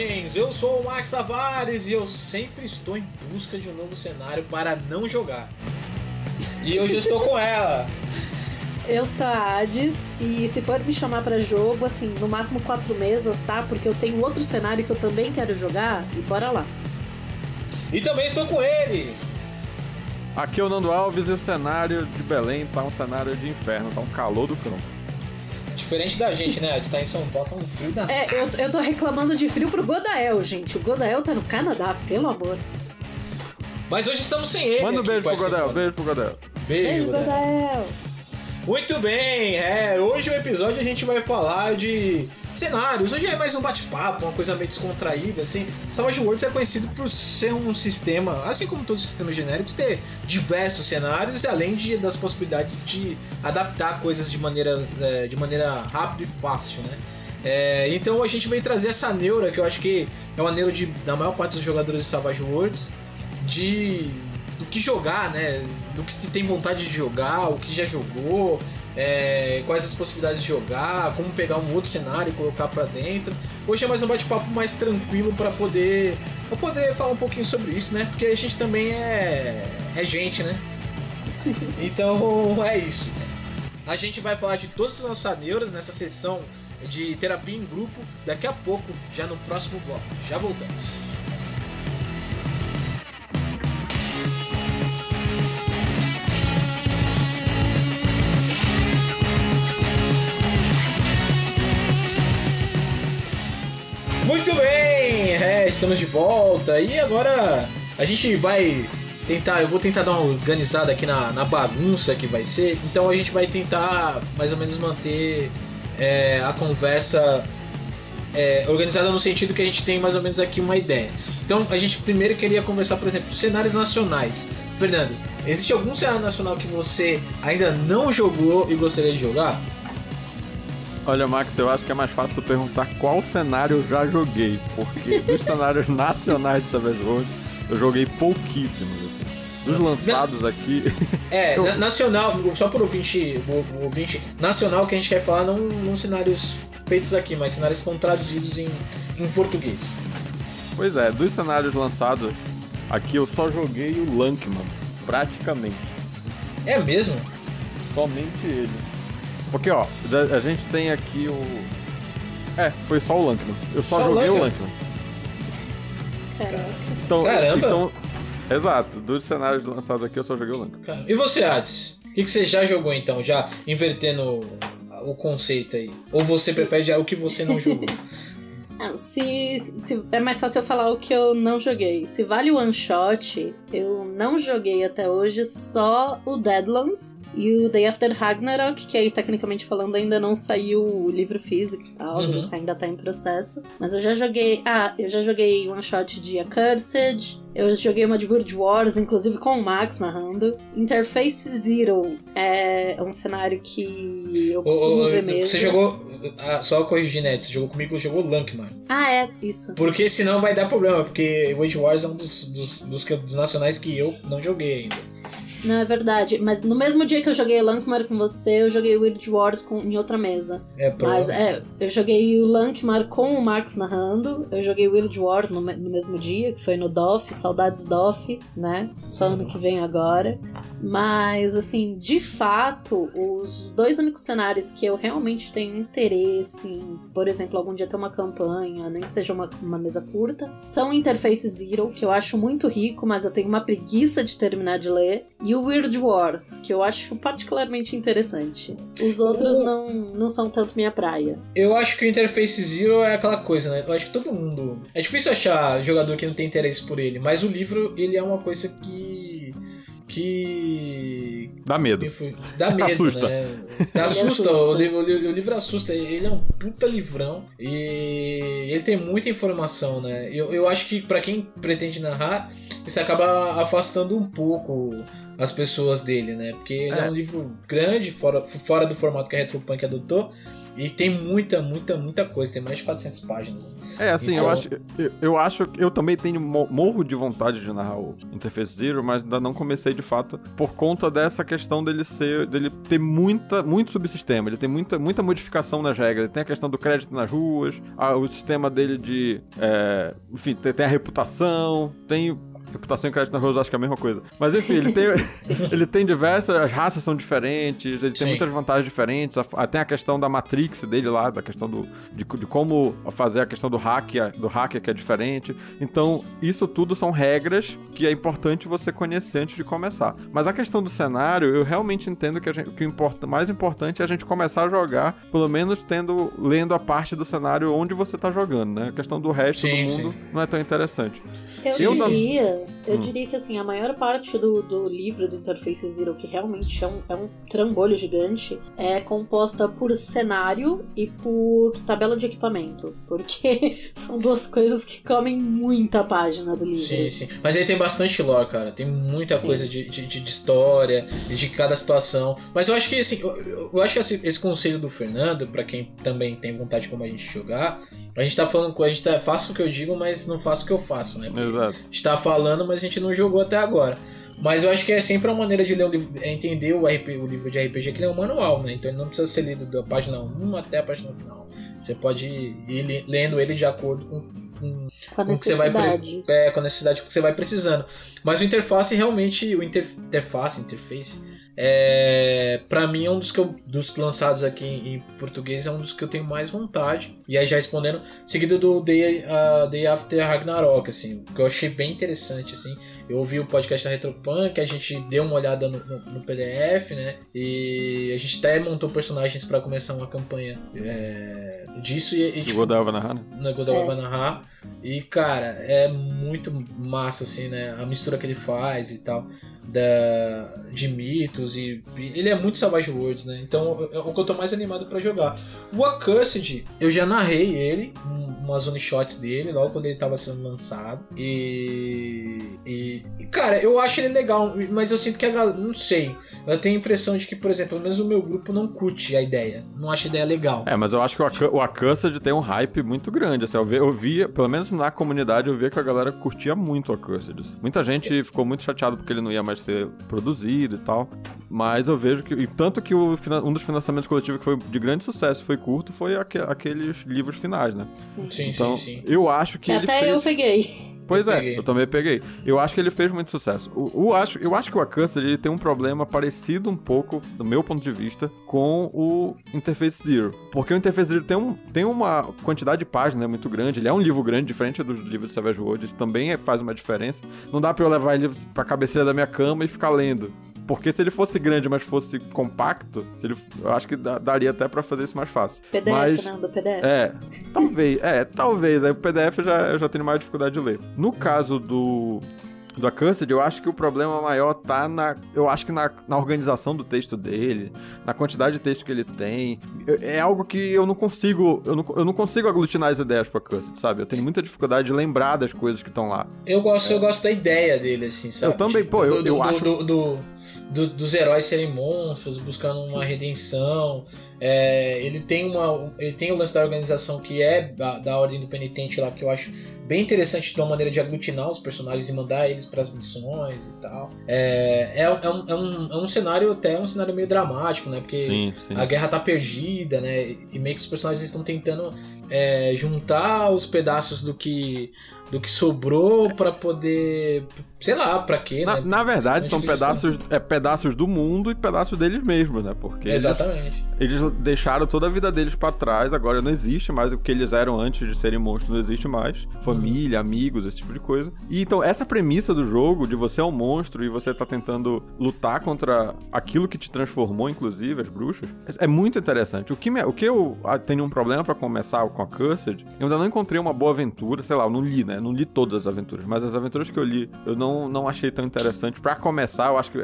Eu sou o Max Tavares e eu sempre estou em busca de um novo cenário para não jogar. E hoje eu estou com ela. Eu sou a Hades e se for me chamar para jogo, assim, no máximo quatro meses, tá? Porque eu tenho outro cenário que eu também quero jogar e bora lá. E também estou com ele. Aqui é o Nando Alves e o cenário de Belém tá um cenário de inferno, tá um calor do cão. Diferente da gente, né? Está em São Paulo, tá um frio da. É, eu, eu tô reclamando de frio pro Godael, gente. O Godael tá no Canadá, pelo amor. Mas hoje estamos sem ele. Manda um beijo pro. Godel, beijo pro Godel. Beijo, Beijo, Godel. Godael. Muito bem, é, hoje o episódio a gente vai falar de cenários. Hoje é mais um bate-papo, uma coisa meio descontraída, assim. Savage Worlds é conhecido por ser um sistema, assim como todos os sistemas genéricos, ter diversos cenários, além de, das possibilidades de adaptar coisas de maneira, é, de maneira rápida e fácil, né? É, então a gente veio trazer essa neura, que eu acho que é uma neura de, da maior parte dos jogadores de Savage Worlds, de do que jogar, né? Do que tem vontade de jogar, o que já jogou, é, quais as possibilidades de jogar, como pegar um outro cenário e colocar pra dentro. Hoje é mais um bate-papo mais tranquilo pra poder pra poder falar um pouquinho sobre isso, né? Porque a gente também é é gente, né? Então é isso. A gente vai falar de todas as nossas neuras nessa sessão de terapia em grupo daqui a pouco, já no próximo bloco. Já voltamos. Muito bem, é, estamos de volta e agora a gente vai tentar, eu vou tentar dar uma organizada aqui na, na bagunça que vai ser, então a gente vai tentar mais ou menos manter é, a conversa é, organizada no sentido que a gente tem mais ou menos aqui uma ideia. Então a gente primeiro queria conversar, por exemplo, cenários nacionais. Fernando, existe algum cenário nacional que você ainda não jogou e gostaria de jogar? Olha, Max, eu acho que é mais fácil tu perguntar qual cenário eu já joguei, porque dos cenários nacionais de Savage Worlds eu joguei pouquíssimos, assim. Dos lançados aqui, É, Eu- na- nacional, só por ouvinte, o ouvinte, nacional que a gente quer falar não, não cenários feitos aqui, mas cenários que estão traduzidos em, em português. pois é, dos cenários lançados aqui eu só joguei o Lankman, praticamente. É mesmo? Somente ele. Porque, ó, a a gente tem aqui o. É, foi só o Lankman. Eu só, Só joguei o Lankman? Caraca. Então, Caramba! Então, exato, dos cenários lançados aqui eu só joguei o Lankman. E você, Hades? O que, que você já jogou então? Já invertendo o conceito aí? Ou você prefere já o que você não jogou? Ah, Se, se é mais fácil eu falar o que eu não joguei. Se vale o one shot, eu não joguei até hoje só o Deadlands e o Day After Ragnarok, que aí tecnicamente falando ainda não saiu o livro físico e tal, Uhum. ainda tá em processo. Mas eu já joguei. Ah, eu já joguei one shot de Accursed. Eu joguei uma de World Wars, inclusive com o Max narrando. Interface Zero é um cenário que eu costumo ô, ver mesmo. você jogou. ah, só corrigir, né? Você jogou comigo, jogou Lankman. Ah, é, isso. Porque senão vai dar problema, porque Wage Wars é um dos, dos, dos, dos nacionais que eu não joguei ainda. Não, é verdade. Mas no mesmo dia que eu joguei Lankmar com você, eu joguei Weird Wars com, em outra mesa. É, Mas prova. é, eu joguei o Lankmar com o Max narrando. Eu joguei Weird War no, no mesmo dia, que foi no DOF. Saudades DOF, né? Só ano que vem agora. Mas, assim, de fato, os dois únicos cenários que eu realmente tenho interesse em, por exemplo, algum dia ter uma campanha, nem que seja uma, uma mesa curta, são Interface Zero, que eu acho muito rico, mas eu tenho uma preguiça de terminar de ler, e o Weird Wars, que eu acho particularmente interessante. Os outros não, não são tanto minha praia. Eu acho que o Interface Zero é aquela coisa, né? Eu acho que todo mundo. É difícil achar jogador que não tem interesse por ele, mas o livro, ele é uma coisa que. Que. Dá medo. Dá medo, Assusta. né? Assusta, assusta. O, livro, o li- o livro assusta. Ele é um puta livrão e ele tem muita informação, né? Eu, eu acho que pra quem pretende narrar, isso acaba afastando um pouco as pessoas dele, né? Porque ele é, É. um livro grande, fora, fora do formato que a Retropunk adotou. E tem muita, muita, muita coisa, tem mais de 400 páginas. Né? É, assim, então... eu acho, eu, eu acho, eu também tenho morro de vontade de narrar o Interface Zero, mas ainda não comecei de fato por conta dessa questão dele ser, dele ter muita, muito subsistema, ele tem muita, muita modificação nas regras, ele tem a questão do crédito nas ruas, a, o sistema dele de, é, enfim, tem, tem a reputação, tem Reputação e crédito na Rose acho que é a mesma coisa. Mas enfim, ele tem, ele tem diversas. As raças são diferentes, ele tem Sim. muitas vantagens diferentes. Tem a questão da Matrix dele lá, da questão do, de, de como fazer a questão do hack, do hacker que é diferente. Então, isso tudo são regras que é importante você conhecer antes de começar. Mas a questão do cenário, eu realmente entendo que, a gente, que o import, mais importante é a gente começar a jogar, pelo menos tendo lendo a parte do cenário onde você está jogando, né? A questão do resto sim, do mundo sim. não é tão interessante. Eu, eu diria, eu hum. diria que assim, a maior parte do, do livro do Interface Zero, que realmente é um, é um trambolho gigante, é composta por cenário e por tabela de equipamento. Porque são duas coisas que comem muita página do livro. Sim, sim. Mas ele tem bastante lore, cara. Tem muita sim. coisa de, de, de, história, de cada situação. Mas eu acho que assim, eu, eu acho que esse, esse conselho do Fernando, para quem também tem vontade como a gente jogar, a gente tá falando com a gente tá, faço o que eu digo, mas não faço o que eu faço, né? Exato. Está falando, mas a gente não jogou até agora. Mas eu acho que é sempre uma maneira de ler o livro, é entender o, o livro de RPG, que ele é um manual, né? Então ele não precisa ser lido da página 1 até a página final. Você pode ir lendo ele de acordo com, com, com, a necessidade. Vai, é, com a necessidade que você vai precisando. Mas o interface realmente, o inter, interface, interface, é, para mim é um dos que eu, dos lançados aqui em, em, português é um dos que eu tenho mais vontade. E aí já respondendo, seguido do Day, uh, Day After Ragnarok, assim, que eu achei bem interessante, assim. Eu ouvi o podcast da Retropunk, a gente deu uma olhada no, no, no PDF, né? E a gente até montou personagens para começar uma campanha é, disso e, e tipo, Godel vai narrar, né? No Godel é. narrar. E cara, é muito massa, assim, né? A mistura que ele faz e tal da, de mitos e, ele é muito Savage Worlds, né? Então é o que eu tô mais animado para jogar. O Accursed, eu já narrei ele, umas one shots dele, logo quando ele tava sendo lançado. E, e, e cara, eu acho ele legal, mas eu sinto que a galera, não sei, eu tenho a impressão de que, por exemplo, pelo menos o meu grupo não curte a ideia, não acha a ideia legal. É, mas eu acho que o, Accursed tem um hype muito grande, assim, eu, vi, eu via, pelo menos na comunidade, eu via que a galera curtia muito o Accursed. Muita gente ficou muito chateado porque ele não ia mais ser produzido e tal. Mas eu vejo que. E tanto que o, um dos financiamentos coletivos que foi de grande sucesso foi curto foi aqu aqueles livros finais, né? Sim, sim, então, sim, sim. Eu acho que. que até fez... eu peguei. Pois eu é, peguei. eu também peguei. Eu acho que ele fez muito sucesso. O, acho, eu acho que o Accursed ele tem um problema parecido um pouco, do meu ponto de vista, com o Interface Zero. Porque o Interface Zero tem, um, tem uma quantidade de páginas né, muito grande. Ele é um livro grande, diferente dos livros de Savage World. Isso também é, faz uma diferença. Não dá pra eu levar ele pra cabeceira da minha cama e ficar lendo. Porque se ele fosse grande, mas fosse compacto, ele, eu acho que daria até para fazer isso mais fácil. PDF, mas, né? Do PDF. É, talvez, é, talvez. Aí o PDF eu já, eu já tenho mais dificuldade de ler. No caso do do Accursed, eu acho que o problema maior tá na. Eu acho que na, na organização do texto dele, na quantidade de texto que ele tem. É algo que eu não consigo. Eu não, eu não consigo aglutinar as ideias pro Accursed, sabe? Eu tenho muita dificuldade de lembrar das coisas que estão lá. Eu gosto, é. eu gosto da ideia dele, assim, sabe? Eu também, pô, eu, do, eu do, acho. Do, do, do, dos heróis serem monstros, buscando Sim. uma redenção. É, ele tem uma. Ele tem o lance da organização que é da, da Ordem do Penitente lá, que eu acho bem interessante de uma maneira de aglutinar os personagens e mandar eles para as missões e tal. É, é, é, um, é, um, é um cenário até um cenário meio dramático, né? Porque sim, sim. a guerra tá perdida, né? E meio que os personagens estão tentando é, juntar os pedaços do que do que sobrou para poder sei lá para quê na, né? na verdade é são pedaços é pedaços do mundo e pedaços deles mesmos né porque exatamente eles, eles deixaram toda a vida deles para trás agora não existe mais o que eles eram antes de serem monstros não existe mais família uhum. amigos esse tipo de coisa e então essa premissa do jogo de você é um monstro e você tá tentando lutar contra aquilo que te transformou inclusive as bruxas é muito interessante o que me, o que eu tenho um problema para começar com a Cursed, eu ainda não encontrei uma boa aventura, sei lá, eu não li, né? Não li todas as aventuras, mas as aventuras que eu li, eu não, não achei tão interessante. Para começar, eu acho que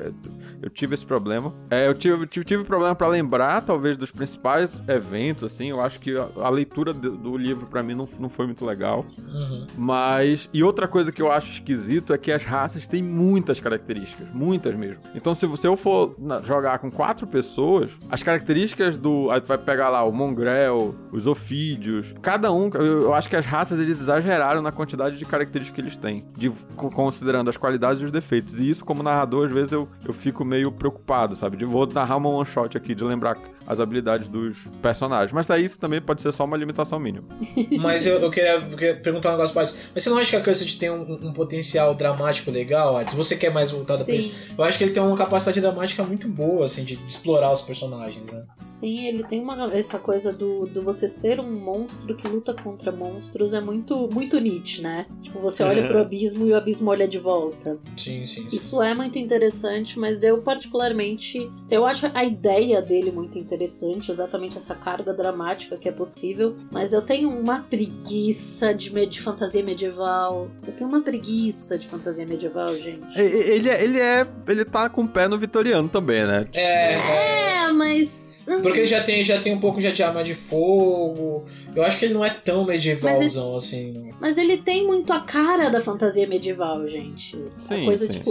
eu tive esse problema. É, eu tive, tive, tive problema para lembrar, talvez, dos principais eventos, assim. Eu acho que a, a leitura do, do livro, para mim, não, não foi muito legal. Uhum. Mas. E outra coisa que eu acho esquisito é que as raças têm muitas características, muitas mesmo. Então, se você for jogar com quatro pessoas, as características do. Aí tu vai pegar lá o Mongrel, os Ofídeos, cada um. Eu, eu acho que as raças eles exageraram na quantidade de características que eles têm, de, considerando as qualidades e os defeitos. E isso, como narrador, às vezes eu, eu fico meio preocupado, sabe? De vou narrar uma one shot aqui, de lembrar as habilidades dos personagens. Mas daí isso também pode ser só uma limitação mínima. Mas eu, eu, queria, eu, queria, perguntar um negócio para Mas você não acha que a Cursed tem um, um, potencial dramático legal, Se você quer mais voltado pra isso, eu acho que ele tem uma capacidade dramática muito boa, assim, de, de explorar os personagens, né? Sim, ele tem uma, essa coisa do, do você ser um monstro que luta contra monstros é muito, muito Nietzsche, né? Tipo, você olha pro abismo e o abismo olha de volta. Sim, sim, sim. Isso é muito interessante, mas eu particularmente, eu acho a ideia dele muito interessante interessante, exatamente essa carga dramática que é possível, mas eu tenho uma preguiça de, de fantasia medieval. Eu tenho uma preguiça de fantasia medieval, gente. Ele, é, ele é. Ele tá com o pé no vitoriano também, né? É, é mas. Hum. Porque ele já tem, já tem um pouco já de arma de fogo. Eu acho que ele não é tão medievalzão ele, assim. Não. Mas ele tem muito a cara da fantasia medieval, gente. Sim, a coisa sim. tipo.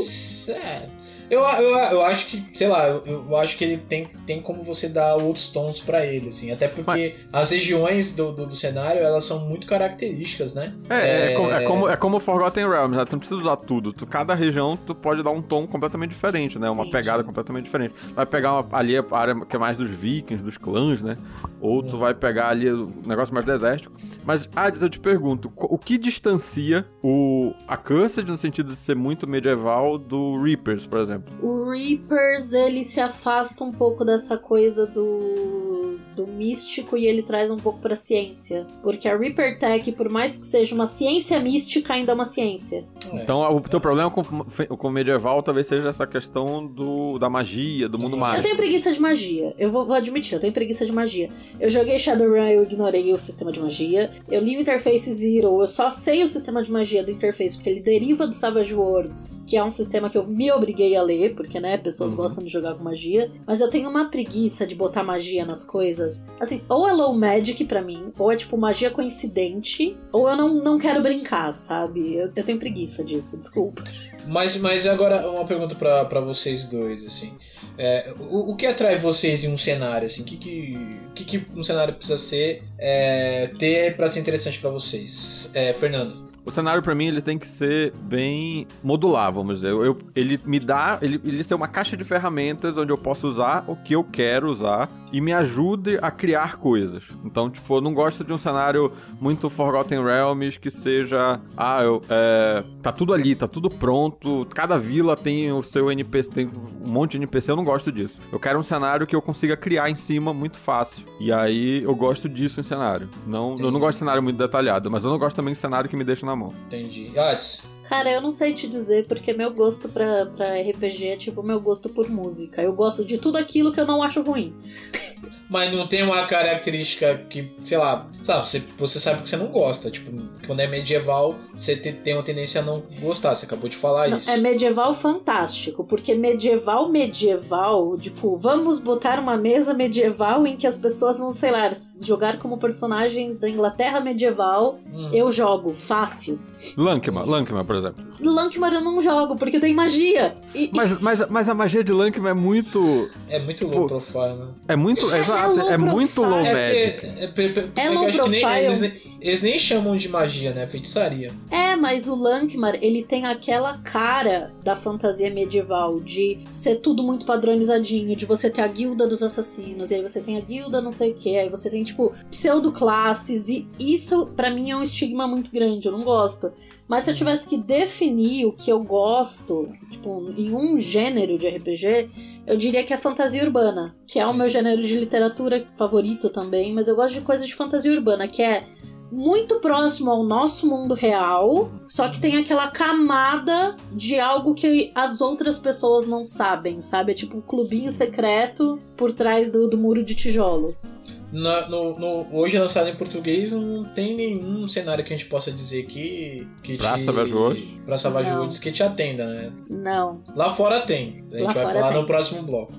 É. Eu, eu, eu acho que, sei lá, eu, eu, acho que ele tem, tem como você dar outros tons para ele, assim. Até porque Mas... as regiões do, do, do, cenário, elas são muito características, né? É, é, é, como, é, como, é como Forgotten Realms, né? Tu não precisa usar tudo. Tu, cada região, tu pode dar um tom completamente diferente, né? Sim, uma pegada sim. completamente diferente. Vai pegar uma, ali a área que é mais dos vikings, dos clãs, né? Ou tu hum. vai pegar ali o negócio mais desértico. Mas, Ades, eu te pergunto, o que distancia o a Cursed, no sentido de ser muito medieval, do Reapers, por exemplo? O Reapers, ele se afasta um pouco dessa coisa do, do místico e ele traz um pouco pra ciência. Porque a Reaper Tech, por mais que seja uma ciência mística, ainda é uma ciência. É. Então o teu problema com, com o medieval talvez seja essa questão do, da magia, do mundo mágico. Eu tenho preguiça de magia. Eu vou, vou admitir, eu tenho preguiça de magia. Eu joguei Shadowrun e eu ignorei o sistema de magia. Eu li o Interface Zero, eu só sei o sistema de magia do Interface porque ele deriva do Savage Worlds, que é um sistema que eu me obriguei a ler porque, né, pessoas uhum. gostam de jogar com magia. Mas eu tenho uma preguiça de botar magia nas coisas. Assim, ou é low magic para mim, ou é tipo magia coincidente, ou eu não, não quero brincar, sabe? Eu, eu tenho preguiça disso, desculpa. Mas, mas agora uma pergunta para vocês dois, assim. É, o, o, que atrai vocês em um cenário, assim? O que, que, que, que um cenário precisa ser, é, ter para ser interessante para vocês? É, Fernando. O cenário para mim ele tem que ser bem modular, vamos dizer. Eu, ele me dá, ele, ele ser uma caixa de ferramentas onde eu posso usar o que eu quero usar e me ajude a criar coisas. Então, tipo, eu não gosto de um cenário muito Forgotten Realms que seja, ah, eu, é, tá tudo ali, tá tudo pronto. Cada vila tem o seu NPC, tem um monte de NPC. Eu não gosto disso. Eu quero um cenário que eu consiga criar em cima muito fácil. E aí eu gosto disso em cenário. Não, eu não gosto de cenário muito detalhado, mas eu não gosto também de cenário que me deixa na na mão. Entendi. Ades. Cara, eu não sei te dizer, porque meu gosto pra, pra RPG é tipo meu gosto por música. Eu gosto de tudo aquilo que eu não acho ruim. Mas não tem uma característica que, sei lá, sabe, você, você sabe que você não gosta. Tipo, quando é medieval, você te, tem uma tendência a não gostar. Você acabou de falar não, isso. É medieval fantástico, porque medieval, medieval, tipo, vamos botar uma mesa medieval em que as pessoas vão, sei lá, jogar como personagens da Inglaterra medieval. Hum. Eu jogo, fácil. Lankma, Lankma, por exemplo. Lankmar eu não jogo, porque tem magia. E, mas, mas, mas a magia de Lankmar é muito. É muito low profile, né? É muito. É, exato, é, é muito low magic. É, é, é, é low profile. Nem, eles, nem, eles, nem chamam de magia, né? Feitiçaria. É, mas o Lankmar, ele tem aquela cara da fantasia medieval, de ser tudo muito padronizadinho, de você ter a guilda dos assassinos, e aí você tem a guilda não sei o que, aí você tem, tipo, pseudo-classes, e isso, para mim, é um estigma muito grande, eu não gosto. Mas se eu tivesse que definir o que eu gosto, tipo, em um gênero de RPG, eu diria que é fantasia urbana, que é o meu gênero de literatura favorito também, mas eu gosto de coisas de fantasia urbana, que é muito próximo ao nosso mundo real, só que tem aquela camada de algo que as outras pessoas não sabem, sabe? É tipo um clubinho secreto por trás do, do muro de tijolos. No, no, no, hoje lançado em português não tem nenhum cenário que a gente possa dizer que. que pra te, Savage Worlds? Pra Savage. Worlds que te atenda, né? Não. Lá fora tem. A gente Lá vai fora falar tem. no próximo bloco.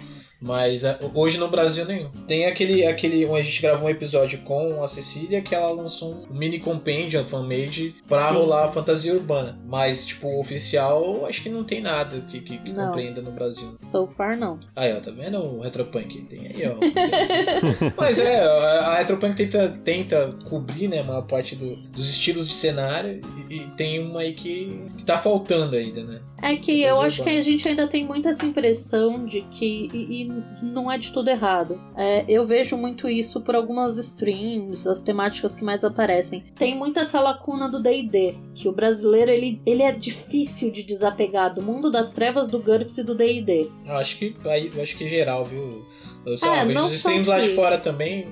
Mas é, hoje no Brasil nenhum. Tem aquele, aquele. A gente gravou um episódio com a Cecília que ela lançou um mini compêndio, fanmade, pra Sim. rolar a fantasia urbana. Mas, tipo, oficial, acho que não tem nada que, que, que compreenda no Brasil. So far, não. Aí, ó, tá vendo o Retropunk? Tem aí, ó. Mas é, a Retropunk tenta, tenta cobrir, né, a maior parte do- dos estilos de cenário e, e tem uma aí que, que tá faltando ainda, né? É que eu acho que urbano. a gente ainda tem muito essa impressão de que. E, e não é de tudo errado. É, eu vejo muito isso por algumas streams, as temáticas que mais aparecem. Tem muito essa lacuna do DD, que o brasileiro ele, ele é difícil de desapegar do mundo das trevas, do GURPS e do DD. Eu acho que eu acho que geral, viu? Eu, sei É, lá, vejo não os streams lá de fora também.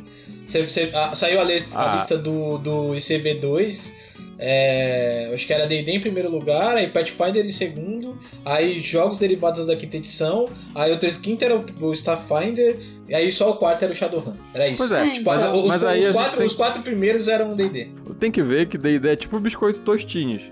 Você- você- ah, saiu a lista, a Ah. lista do, do ICV2. É, acho que era D&D em primeiro lugar, aí Pathfinder em segundo, aí jogos derivados da quinta edição, aí o terceiro, quinto era o, Starfinder, e aí só o quarto era o Shadowrun. Era isso. Pois é, Tipo, mas, os, mas os quatro, tem, os quatro primeiros eram D&D. tem que ver que D&D é tipo biscoito tostinhos.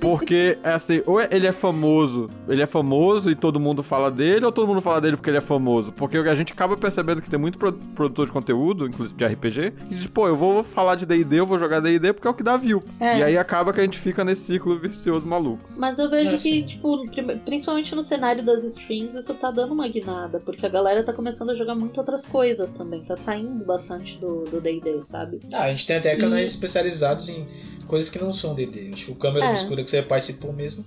Porque, é assim, ou ele é famoso, ele é famoso e todo mundo fala dele, ou todo mundo fala dele porque ele é famoso. Porque a gente acaba percebendo que tem muito pro- produtor de conteúdo, inclusive de RPG, e diz, pô, eu vou falar de D&D, eu vou jogar D&D porque é o que dá view. É. E aí acaba que a gente fica nesse ciclo vicioso maluco. Mas eu vejo É, que, sim. tipo, principalmente no cenário das streams, isso tá dando uma guinada, porque a galera tá começando a jogar muito outras coisas também. Tá saindo bastante do do DD, sabe? Ah, a gente tem até canais E- especializados em coisas que não são D&D. Acho que o Câmera É. Obscura que você participou mesmo,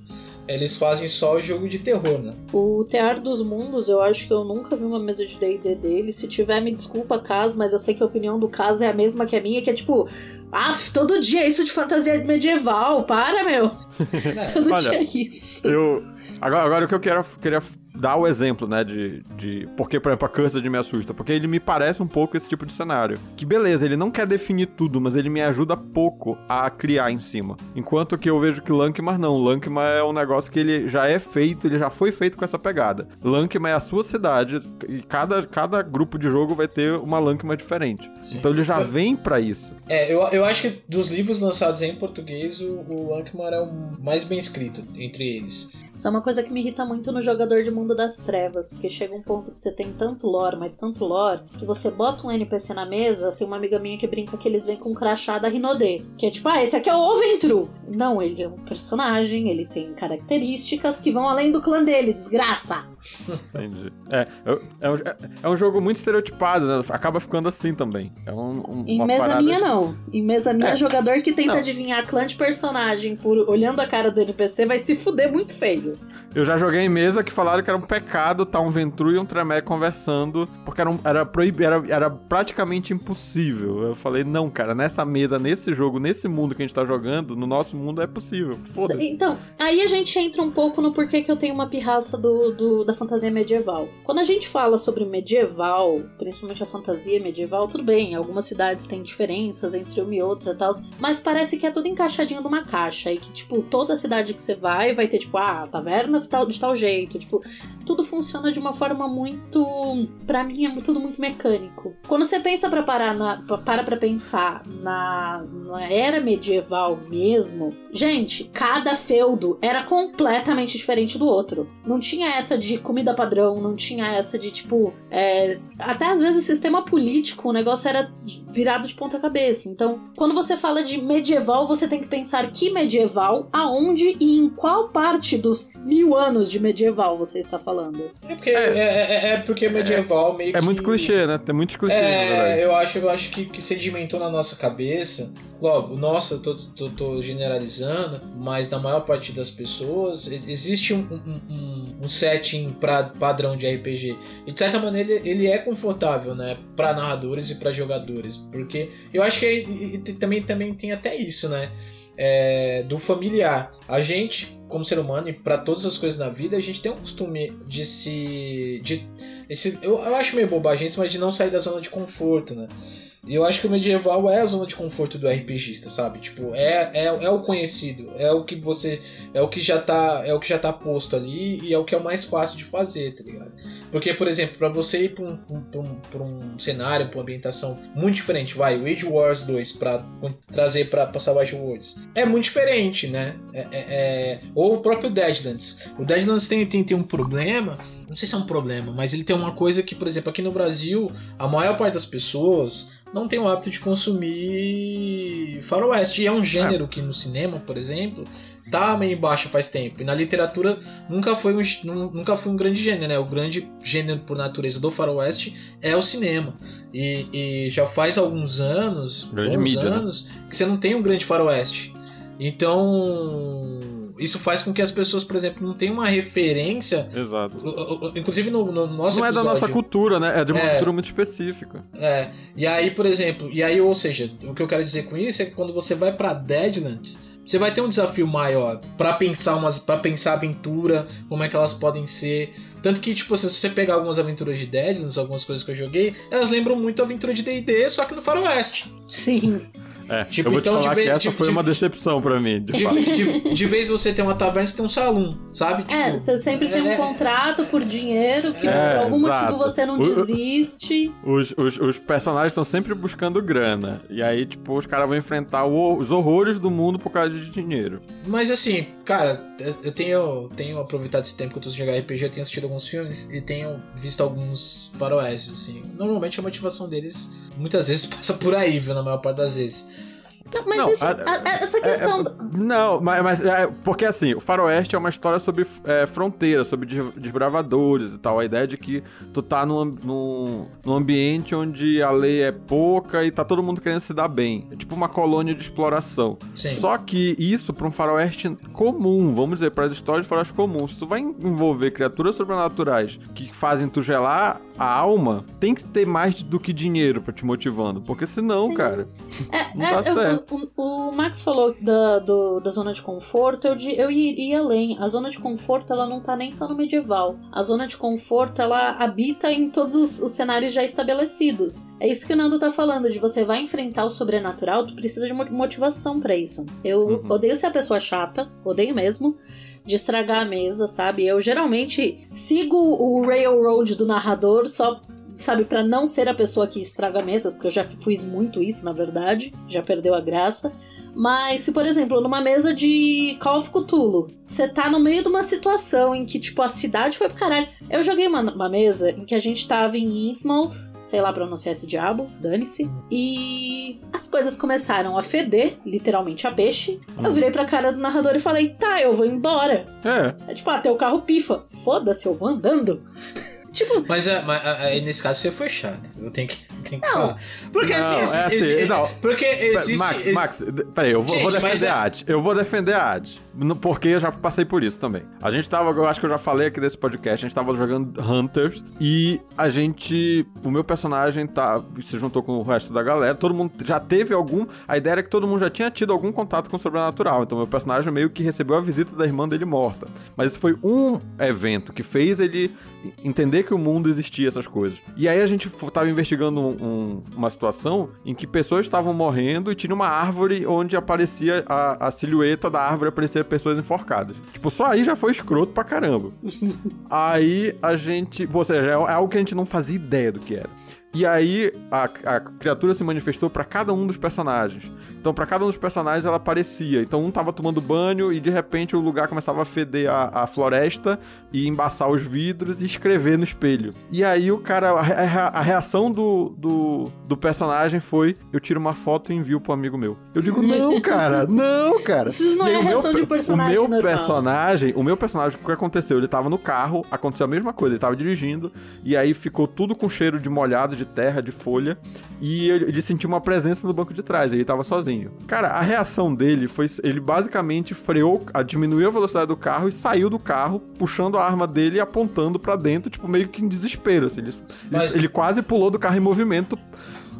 eles fazem só jogo de terror, né? O Tear dos Mundos, eu acho que eu nunca vi uma mesa de D&D dele. Se tiver, me desculpa, Cas, mas eu sei que a opinião do Cas é a mesma que a minha, que é tipo... Ah, todo dia é isso de fantasia medieval, para, meu! É. Todo Olha, dia é isso. Eu. Agora, agora o que eu quero, queria dar o exemplo, né, de, de. Porque, por exemplo, a Cursed me assusta. Porque ele me parece um pouco esse tipo de cenário. Que beleza, ele não quer definir tudo, mas ele me ajuda pouco a criar em cima. Enquanto que eu vejo que Lankmar não. Lankmar é um negócio que ele já é feito, ele já foi feito com essa pegada. Lankmar é a sua cidade e cada, cada grupo de jogo vai ter uma Lankmar diferente. Então ele já vem pra isso. É, eu, eu acho que dos livros lançados em português, o, o Lankmar é o mais bem escrito entre eles. Isso é uma coisa que me irrita muito no jogador de Mundo das Trevas, porque chega um ponto que você tem tanto lore, mas tanto lore, que você bota um NPC na mesa, tem uma amiga minha que brinca que eles vêm com um crachá da Rinodê, que é tipo, ah, esse aqui é o Oventru. Não, ele é um personagem, ele tem características que vão além do clã dele, desgraça. Entendi. É, é, um, é um jogo muito estereotipado, né? Acaba ficando assim também. É um, um, Em mesa parada- minha, não. Em mesa minha, É. jogador que tenta Não. adivinhar clã de personagem por olhando a cara do NPC vai se fuder muito feio. Eu já joguei em mesa que falaram que era um pecado estar um Ventru e um Tremé conversando, porque era, um, era, proib... era, era praticamente impossível. Eu falei, não, cara, nessa mesa, nesse jogo, nesse mundo que a gente tá jogando, no nosso mundo é possível. Então, aí a gente entra um pouco no porquê que eu tenho uma pirraça do, do- da fantasia medieval. Quando a gente fala sobre medieval, principalmente a fantasia medieval, tudo bem, algumas cidades têm diferenças entre uma e outra e tal, mas parece que é tudo encaixadinho numa caixa e que, tipo, toda cidade que você vai vai ter, tipo, ah, a taverna tal- de tal jeito, tipo, tudo funciona de uma forma muito. Pra mim é tudo muito mecânico. Quando você pensa pra parar na, para pra pensar na, na era medieval mesmo, gente, cada feudo era completamente diferente do outro. Não tinha essa de comida padrão, não tinha essa de tipo. é, até às vezes sistema político, o negócio era virado de ponta cabeça. Então, quando você fala de medieval, você tem que pensar que medieval, aonde e em qual parte dos mil anos de medieval você está falando. É porque, É. é, é- é porque medieval meio É que... muito clichê, né? Tem muitos clichês. É, eu acho, eu acho que, que sedimentou na nossa cabeça. Logo, nossa, eu tô, tô, tô generalizando, mas na maior parte das pessoas ex- existe um, um, um- um setting pra, padrão de RPG. E de certa maneira ele, ele é confortável, né? Pra narradores e pra jogadores. Porque eu acho que é- e- e também, também tem até isso, né? É, do familiar. A gente, como ser humano, e pra todas as coisas na vida, a gente tem um costume de se. De, esse, eu, eu acho meio bobagem isso, mas de não sair da zona de conforto, né? Eu acho que o medieval é a zona de conforto do RPGista, sabe? Tipo, é, é, é o conhecido, é o que você. É o que já tá. É o que já tá posto ali e é o que é o mais fácil de fazer, tá ligado? Porque, por exemplo, para você ir pra um, pra um, pra um cenário, pra uma ambientação muito diferente, vai, Wage Wars 2 pra trazer pra, pra Savage Worlds, é muito diferente, né? É, é, é... Ou o próprio Deadlands. O Deadlands tem, tem, tem um problema, não sei se é um problema, mas ele tem uma coisa que, por exemplo, aqui no Brasil, a maior parte das pessoas não tem o hábito de consumir faroeste. E é um gênero que no cinema, por exemplo, tá meio embaixo faz tempo. E na literatura nunca foi um, nunca foi um grande gênero, né? O grande gênero por natureza do faroeste é o cinema. E, e já faz alguns anos, grande mídia, né? anos, né? que você não tem um grande faroeste. Então isso faz com que as pessoas, por exemplo, não tenham uma referência. Exato. Inclusive no, no nosso Não episódio, é da nossa cultura, né? É de uma é, cultura muito específica. É. E aí, por exemplo, e aí, ou seja, o que eu quero dizer com isso é que quando você vai para Deadlands, você vai ter um desafio maior para pensar umas para pensar aventura, como é que elas podem ser. Tanto que, tipo, se você pegar algumas aventuras de Deadlands, algumas coisas que eu joguei, elas lembram muito a aventura de D&D, só que no faroeste. Sim. É, tipo, eu vou então, te falar vez, que essa de, foi de, uma decepção para mim. De, de, de, vez você tem uma taverna, você tem um salão, sabe? É, tipo, é, você sempre tem um é, contrato por dinheiro, que é, por algum exato. motivo você não o, desiste. Os, os, os personagens estão sempre buscando grana. E aí, tipo, os caras vão enfrentar o, os horrores do mundo por causa de dinheiro. Mas assim, cara, eu tenho, tenho aproveitado esse tempo que eu tô jogando RPG, eu tenho assistido alguns filmes e tenho visto alguns faroestes, assim. Normalmente a motivação deles muitas vezes passa por aí, viu, na maior parte das vezes. Não, mas não, isso, a, a, essa questão. É, é, não, mas, mas é, porque assim, o Faroeste é uma história sobre é, fronteira, sobre desbravadores e tal. A ideia de que tu tá num, num, num, ambiente onde a lei é pouca e tá todo mundo querendo se dar bem. É tipo uma colônia de exploração. Sim. Só que isso, pra um Faroeste comum, vamos dizer, para as histórias de Faroeste comum, se tu vai envolver criaturas sobrenaturais que fazem tu gelar a alma, tem que ter mais do que dinheiro para te motivando. Porque senão, Sim. cara. É, não é, certo. O, o, Max falou da, do, da zona de conforto, eu, eu iria além. A zona de conforto ela não tá nem só no medieval. A zona de conforto ela habita em todos os, os cenários já estabelecidos. É isso que o Nando tá falando, de você vai enfrentar o sobrenatural, tu precisa de motivação para isso. Eu uhum. odeio ser a pessoa chata, odeio mesmo de estragar a mesa, sabe? Eu geralmente sigo o railroad do narrador só sabe, para não ser a pessoa que estraga mesas, porque eu já fiz muito isso, na verdade, já perdeu a graça. Mas se, por exemplo, numa mesa de Call of Cthulhu, você tá no meio de uma situação em que, tipo, a cidade foi pro caralho. Eu joguei uma, uma mesa em que a gente tava em Innsmouth, sei lá pronunciar esse diabo, dane-se. E as coisas começaram a feder, literalmente a peixe. Eu hum. virei pra cara do narrador e falei, tá, eu vou embora. É. É tipo, até ah, o carro pifa. Foda-se, eu vou andando. Tipo... Mas, é, mas é, é, nesse caso você foi chato. Eu tenho que, tenho que não. falar. Porque assim, não, assim, é assim não. Porque existe. Max, Max, peraí, eu vou, Gente, vou defender a Ad. Eu vou defender a Ad. Porque eu já passei por isso também. A gente tava, eu acho que eu já falei aqui desse podcast, a gente tava jogando Hunters e a gente. O meu personagem tá, se juntou com o resto da galera. Todo mundo já teve algum. A ideia era que todo mundo já tinha tido algum contato com o sobrenatural. Então meu personagem meio que recebeu a visita da irmã dele morta. Mas isso foi um evento que fez ele entender que o mundo existia, essas coisas. E aí a gente tava investigando um, um, uma situação em que pessoas estavam morrendo e tinha uma árvore onde aparecia a, a silhueta da árvore, aparecia pessoas enforcadas. Tipo, só aí já foi escroto pra caramba. aí a gente. Ou seja, é algo que a gente não fazia ideia do que era. E aí a, a criatura se manifestou para cada um dos personagens. Então, para cada um dos personagens ela aparecia. Então, um tava tomando banho e de repente o lugar começava a feder a, a floresta e embaçar os vidros e escrever no espelho. E aí o cara, a, a reação do, do, do, personagem foi: eu tiro uma foto e envio pro amigo meu. Eu digo, não, cara, não, cara. Isso não é a reação meu, de personagem. O meu normal. personagem, o meu personagem, o que aconteceu? Ele tava no carro, aconteceu a mesma coisa, ele tava dirigindo, e aí ficou tudo com cheiro de molhado de terra, de folha, e ele, ele sentiu uma presença no banco de trás, ele tava sozinho. Cara, a reação dele foi, ele basicamente freou, diminuiu a velocidade do carro e saiu do carro, puxando a arma dele e apontando para dentro, tipo, meio que em desespero, assim, ele, Mas... ele, ele quase pulou do carro em movimento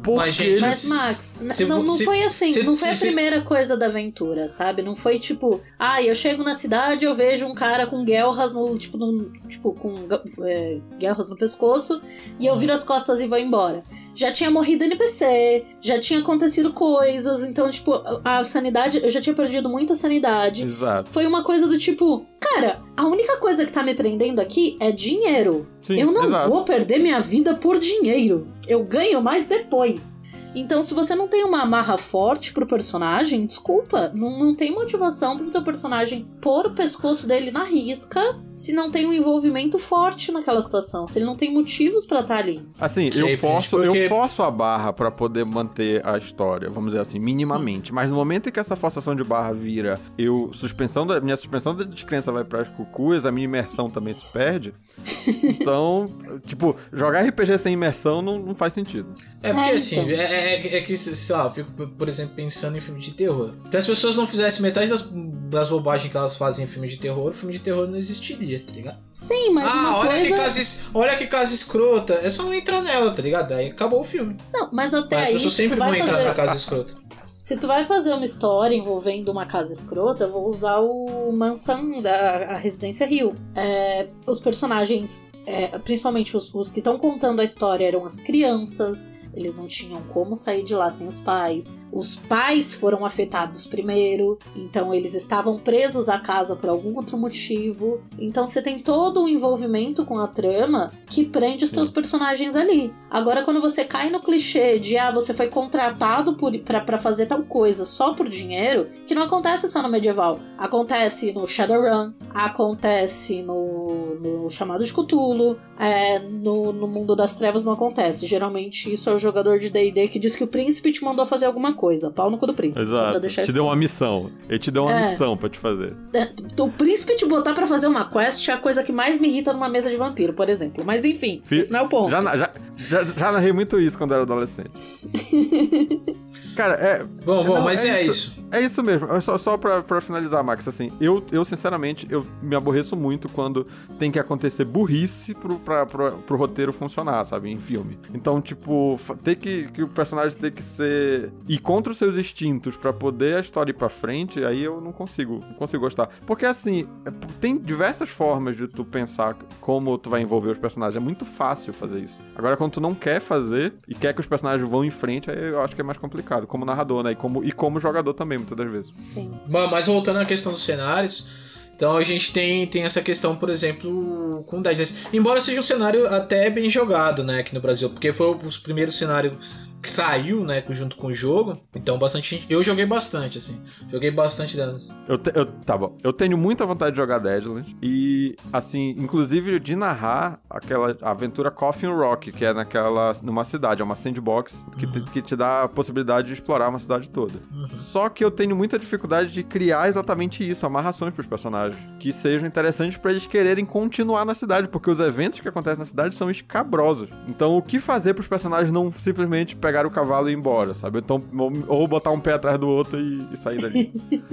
Porque Mas, gente, Mas, Max, se não, não se- foi assim, se- não foi a se- primeira coisa da aventura, sabe? Não foi tipo, ah, eu chego na cidade eu vejo um cara com guelras no, tipo, no, tipo com é, guelras no pescoço e eu viro as costas e vou embora. Já tinha morrido NPC, já tinha acontecido coisas, então, tipo, a a sanidade, eu já tinha perdido muita sanidade. Exato. Foi uma coisa do tipo, cara, a única coisa que tá me prendendo aqui é dinheiro. Sim, Eu não exato. vou perder minha vida por dinheiro. Eu ganho mais depois. Então, se você não tem uma amarra forte pro personagem, desculpa, não, não tem motivação pro teu personagem pôr o pescoço dele na risca se não tem um envolvimento forte naquela situação, se ele não tem motivos pra estar ali. Assim, Sim, eu gente, forço, porque- eu forço a barra pra poder manter a história, vamos dizer assim, minimamente. Mas no momento em que essa forçação de barra vira, eu suspensão da minha suspensão da descrença vai para as cucuias, a minha imersão também se perde. Então, tipo, jogar RPG sem imersão não, não faz sentido. É porque É, assim, então. É, é- é que, sei lá, eu fico, por exemplo, pensando em filme de terror. Se as pessoas não fizessem metade das, das bobagens que elas fazem em filme de terror, o filme de terror não existiria, tá ligado? Sim, mas ah, uma olha, coisa. que casa, olha que casa escrota. É só não entrar nela, tá ligado? Aí acabou o filme. Não, mas até Mas as pessoas se sempre vão entrar fazer- na casa escrota. Se tu vai fazer uma história envolvendo uma casa escrota, eu vou usar o Mansão da a Residência Rio. É, os personagens, é, principalmente os, os que estão contando a história, eram as crianças. Eles não tinham como sair de lá sem os pais. Os pais foram afetados primeiro, então eles estavam presos à casa por algum outro motivo. Então você tem todo um envolvimento com a trama que prende os Sim. teus personagens ali. Agora, quando você cai no clichê de ah, você foi contratado pra fazer tal coisa só por dinheiro, que não acontece só no medieval. Acontece no Shadowrun, acontece no, no Chamado de Cthulhu, é, no, no Mundo das Trevas não acontece. Geralmente isso é o jogador de D&D que diz que o príncipe te mandou fazer alguma coisa. Pau no cu do príncipe, só pra Exato. deixar Te deu uma missão. Ele te deu uma É. missão pra te fazer. é, o príncipe te botar pra fazer uma quest é a coisa que mais me irrita numa mesa de vampiro, por exemplo. Mas enfim, Fi- isso não é o ponto. Já, já, já, já narrei muito isso quando era adolescente. Cara, é, Bom, bom, Não, mas é é, isso. isso. É isso mesmo. É Só, só pra, pra finalizar, Max, assim, eu, eu sinceramente, eu me aborreço muito quando tem que acontecer burrice pro, pra, pro, pro roteiro funcionar, sabe, em filme. Então, tipo, ter que, que o personagem ter que ser... ir contra os seus instintos pra poder a história ir pra frente, aí eu não consigo, não consigo gostar. Porque, assim, é- tem diversas formas de tu pensar como tu vai envolver os personagens. É muito fácil fazer isso. Agora, quando tu não quer fazer e quer que os personagens vão em frente, aí eu acho que é mais complicado. Como narrador, né? E como, e como jogador também, muitas das vezes. Sim. Mas voltando à questão dos cenários, então a gente tem, tem essa questão, por exemplo, com Dead Space. Embora seja um cenário até bem jogado, né, aqui no Brasil, porque foi o primeiro cenário que saiu, né, junto com o jogo. Então bastante gente. Eu joguei bastante, assim. Joguei bastante delas. Eu, te- eu- tá bom. Eu tenho muita vontade de jogar Deadlands. E, assim, inclusive de narrar aquela aventura Coffin Rock, que é naquela. numa cidade, é uma sandbox que, te, que te dá a possibilidade de explorar uma cidade toda. Só que eu tenho muita dificuldade de criar exatamente isso, amarrações pros personagens. Que sejam interessantes pra eles quererem continuar na cidade, porque os eventos que acontecem na cidade são escabrosos. Então, o que fazer pros personagens não simplesmente pegar o cavalo e ir embora, sabe? Então, ou, botar um pé atrás do outro e, e sair dali.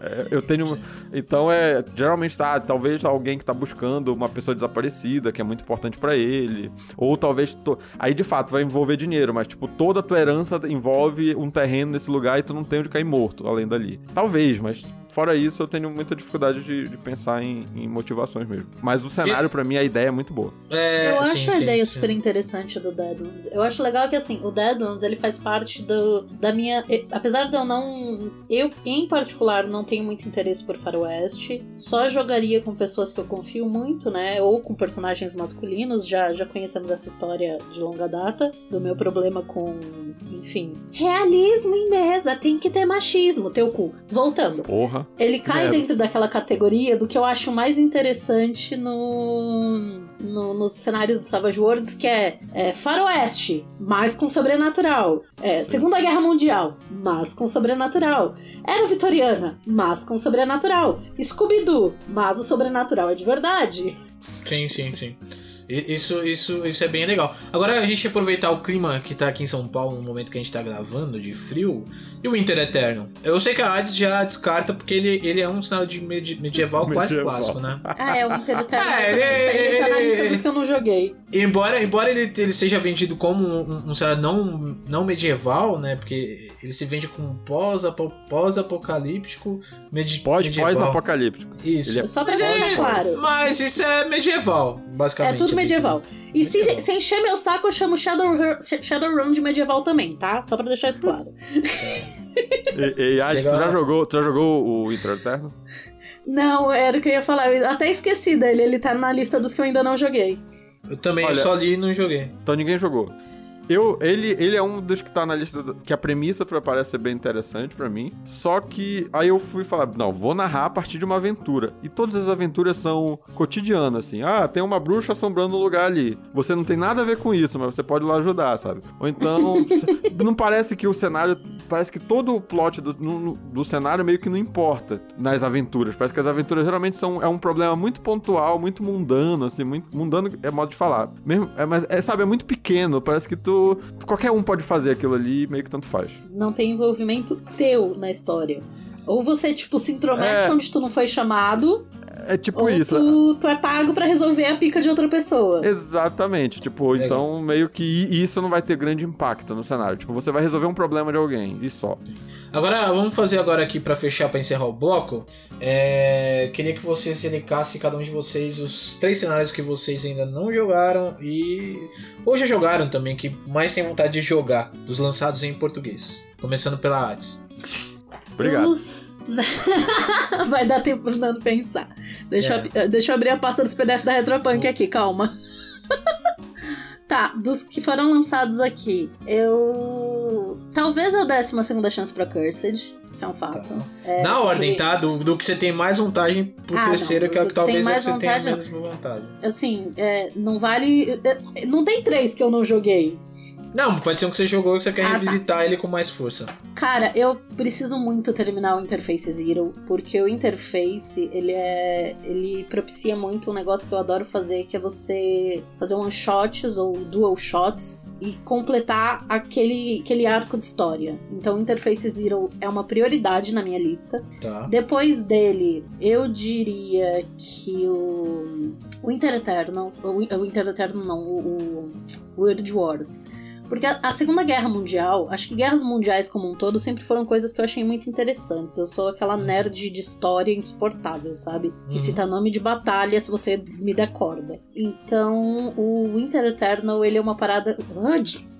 É, eu tenho. Então é. Geralmente tá. Talvez alguém que tá buscando uma pessoa desaparecida, que é muito importante pra ele. Ou talvez. to- Aí de fato vai envolver dinheiro, mas tipo, toda a tua herança envolve um terreno nesse lugar e tu não tem onde cair morto além dali. Talvez, mas. Fora isso, eu tenho muita dificuldade de, de pensar em, em motivações mesmo. Mas o cenário, pra mim, a ideia é muito boa. É, Eu sim, acho a sim, ideia sim. super interessante do Deadlands. Eu acho legal que assim, o Deadlands ele faz parte do, da minha. e- Apesar de eu não. Eu, em particular, não tenho muito interesse por Faroeste. Só jogaria com pessoas que eu confio muito, né? Ou com personagens masculinos. Já, já conhecemos essa história de longa data. Do meu problema com. Enfim. Realismo em mesa, tem que ter machismo, teu cu. Voltando. Porra. Ele cai Merda. dentro daquela categoria do que eu acho mais interessante no, no- nos cenários do Savage Worlds, que é, é faroeste, mas com sobrenatural. É, Segunda Guerra Mundial, mas com sobrenatural. Era vitoriana, mas com sobrenatural. Scooby-Doo, mas o sobrenatural é de verdade. Sim, sim, sim. Isso, isso, isso é bem legal. Agora a gente aproveitar o clima que tá aqui em São Paulo no momento que a gente tá gravando, de frio, e o Winter Eterno. Eu sei que a Hades já descarta porque ele, ele é um cenário de medi- medieval, quase Medieval. clássico, né? Ah, é o Inter Eterno. Ah, ele- ele tá na lista dos que eu não joguei. Embora, embora ele, ele seja vendido como um, um cenário não, não medieval, né? Porque ele se vende como pós- pós-apocalíptico, medi Pós, medieval. pós-apocalíptico. Isso. Ele é Só pra Mas deixar é- claro. Mas isso é medieval, É basicamente. tudo medieval. E se, Medieval. se encher meu saco, eu chamo Shadowrun Shadowrun de medieval também, tá? Só pra deixar isso claro. E, e Adi, tu já jogou, tu já jogou o Inter Eterno? Não, era o que eu ia falar. Eu até esqueci dele. Ele tá na lista dos que eu ainda não joguei. Eu também Olha- só li e não joguei. Então ninguém jogou. Eu, ele, ele é um dos que tá na lista do- que a premissa parece ser bem interessante pra mim. Só que aí eu fui falar, não, vou narrar a partir de uma aventura. E todas as aventuras são cotidianas, assim. Ah, tem uma bruxa assombrando um lugar ali. Você não tem nada a ver com isso, mas você pode lá ajudar, sabe? Ou então, não parece que o cenário. Parece que todo o plot do, no- do cenário meio que não importa nas aventuras. Parece que as aventuras geralmente são é um problema muito pontual, muito mundano, assim, muito mundano é modo de falar. Mesmo, é, mas é, sabe, é muito pequeno. Parece que tu qualquer um pode fazer aquilo ali, meio que tanto faz. Não tem envolvimento teu na história. Ou você, tipo, se intromete É. onde tu não foi chamado, É tipo ou isso. tu, tu é pago pra resolver a pica de outra pessoa. Exatamente, tipo, Legal. então meio que isso não vai ter grande impacto no cenário. Tipo, você vai resolver um problema de alguém e só. Agora, vamos fazer agora aqui pra fechar, pra encerrar o bloco. É, Queria que vocês elencassem, cada um de vocês, os três cenários que vocês ainda não jogaram e... Ou já jogaram também, que mais tem vontade de jogar, dos lançados em português. Começando pela Hades. Obrigado. Dos- Vai dar tempo pro Nando pensar. Deixa, eu, deixa eu abrir a pasta dos PDF da Retropunk aqui, calma. tá, dos que foram lançados aqui, eu. Talvez eu desse uma segunda chance pra Cursed. Isso é um fato. Tá. É, Na ordem, porque, tá? Do, do que você tem mais vantagem pro Ah, não, terceiro, que é o que talvez é que você tenha vantagem- menos vantagem. Assim, é, não vale. é, Não tem três que eu não joguei. Não, pode ser um que você jogou e que você quer Ah, tá. revisitar ele com mais força. Cara, eu preciso muito terminar o Interface Zero, porque o Interface, ele é. ele propicia muito um negócio que eu adoro fazer, que é você fazer one shots ou dual shots e completar aquele, aquele arco de história. Então o Interface Zero é uma prioridade na minha lista. Tá. Depois dele, eu diria que o. O Inter Eternal. O, o Inter Eternal não, o, o World Wars. Porque a, a Segunda Guerra Mundial, acho que guerras mundiais como um todo sempre foram coisas que eu achei muito interessantes. Eu sou aquela nerd de história insuportável, sabe? Que Uhum. cita nome de batalha se você me der corda. Então, o Winter Eternal, ele é uma parada.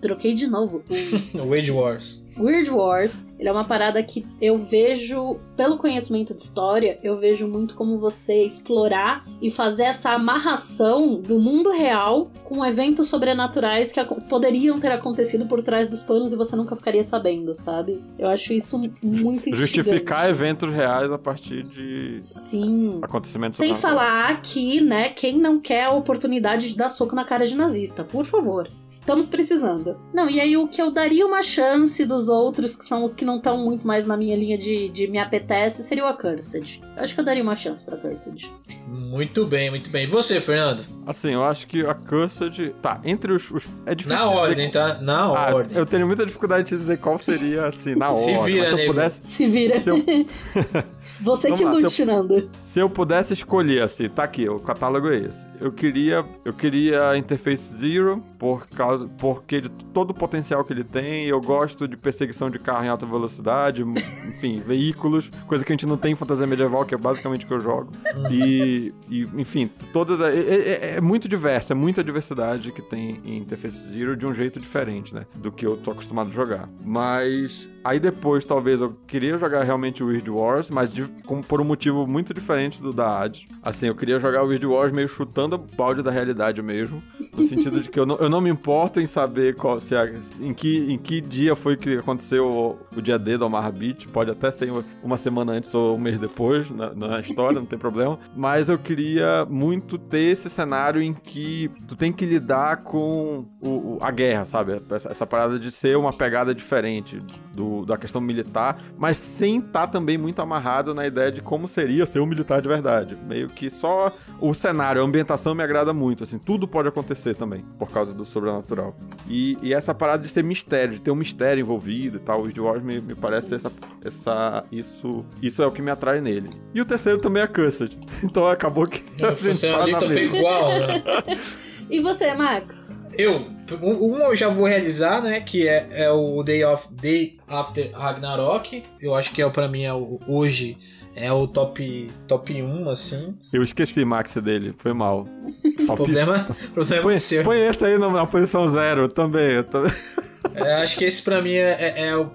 Troquei de novo. O Wage Wars. Weird Wars, ele é uma parada que eu vejo, pelo conhecimento de história, eu vejo muito como você explorar e fazer essa amarração do mundo real com eventos sobrenaturais que poderiam ter acontecido por trás dos panos e você nunca ficaria sabendo, sabe? Eu acho isso muito instigante. Justificar eventos reais a partir de Sim. acontecimentos Sem falar que, né, quem não quer a oportunidade de dar soco na cara de nazista? Por favor. Estamos precisando. Não, e aí o que eu daria uma chance dos outros, que são os que não estão muito mais na minha linha de, de me apetece, seria o Accursed. Eu acho que eu daria uma chance pra Accursed. Muito bem, muito bem. E você, Fernando? Assim, eu acho que a Cursed. Tá, entre os. os- é difícil. Na dizer ordem, tá? Na Ah, ordem. eu tenho muita dificuldade de dizer qual seria, assim, na Se ordem. vira, se eu nego. pudesse, Se vira. Se eu- Você Vamos que lá, lute, se se eu pudesse escolher, assim, tá aqui, o catálogo é esse. Eu queria, eu queria a Interface Zero, por causa, porque de todo o potencial que ele tem, eu gosto de perseguição de carro em alta velocidade, enfim, veículos, coisa que a gente não tem em fantasia medieval, que é basicamente o que eu jogo. E, e, enfim, todas. É, é- é muito diverso, é muita diversidade que tem em Interface Zero de um jeito diferente, né? Do que eu tô acostumado a jogar. Mas. Aí depois, talvez, eu queria jogar realmente o Weird Wars, mas de- com- por um motivo muito diferente do da Hades. Assim, eu queria jogar o Weird Wars meio chutando o balde da realidade mesmo. No sentido de que eu não, eu não me importo em saber qual, se a, em, que, em que dia foi que aconteceu o, o dia D do Omar Beach. Pode até ser uma semana antes ou um mês depois na, na história, não tem problema. Mas eu queria muito ter esse cenário em que tu tem que lidar com o, o, a guerra, sabe? Essa, essa, parada de ser uma pegada diferente do, da questão militar, mas sem estar tá também muito amarrado na ideia de como seria ser um militar de verdade. Meio que só o cenário, a ambientação me agrada muito, assim, tudo pode acontecer também, por causa do sobrenatural. E, e essa parada de ser mistério, de ter um mistério envolvido e tal, o Wars me, me parece essa, essa, isso, isso é o que me atrai nele. E o terceiro também é Cursed, então acabou que a gente tá a lista foi igual, né? e você, Max? Eu, um eu já vou realizar, né? Que é, é o Day, of, Day After Ragnarok. Eu acho que é para mim é o, hoje é o top top 1, assim. Eu esqueci, Max, dele. Foi mal. Top... problema, problema põe, seu. Põe esse aí na posição zero também. Eu também. É, acho que esse para mim é, é, é, o.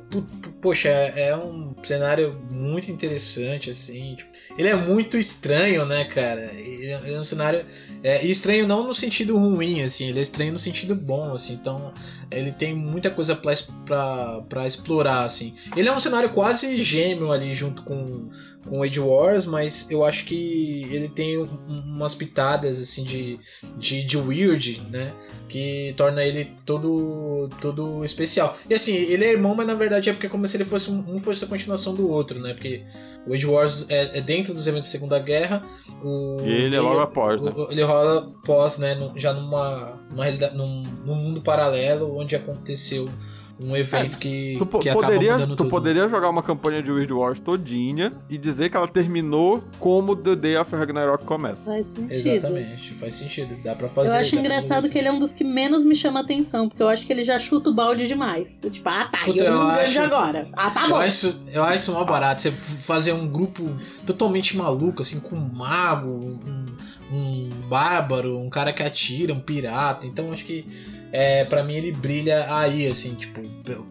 Poxa, é, é um cenário muito interessante, assim. Tipo, ele é muito estranho, né, cara? Ele é um cenário. É, estranho não no sentido ruim, assim, ele é estranho no sentido bom, assim. Então, ele tem muita coisa para explorar, assim. Ele é um cenário quase gêmeo ali junto com com Age Wars, mas eu acho que ele tem umas pitadas assim de, de, de weird, né? Que torna ele todo todo especial. E assim, ele é irmão, mas na verdade é porque é como se ele fosse um, fosse a continuação do outro, né? Porque o Age Wars é, é dentro dos eventos da Segunda Guerra. O, e ele é logo após, né? O, ele rola após, né? Já numa, numa realidade, num, num mundo paralelo onde aconteceu um evento é, que, tu que poderia, Tu tudo. poderia jogar uma campanha de Weird Wars todinha e dizer que ela terminou como The Day of Ragnarok começa. Faz sentido. Exatamente, faz sentido. Dá pra fazer. Eu acho engraçado que ele é um dos que menos me chama atenção, porque eu acho que ele já chuta o balde demais. Tipo, ah tá, Puta, eu, eu não acho, agora. Ah tá bom. Eu acho, eu acho uma barata. Você fazer um grupo totalmente maluco, assim, com um mago, um, um bárbaro, um cara que atira, um pirata. Então acho que é, para mim ele brilha aí, assim, tipo,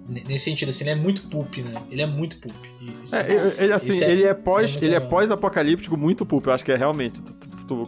nesse sentido, assim, ele é muito poop, né? Ele é muito poop. Isso, é, ele, assim, é, ele é pós, é ele é pós-apocalíptico muito poop, eu acho que é realmente tu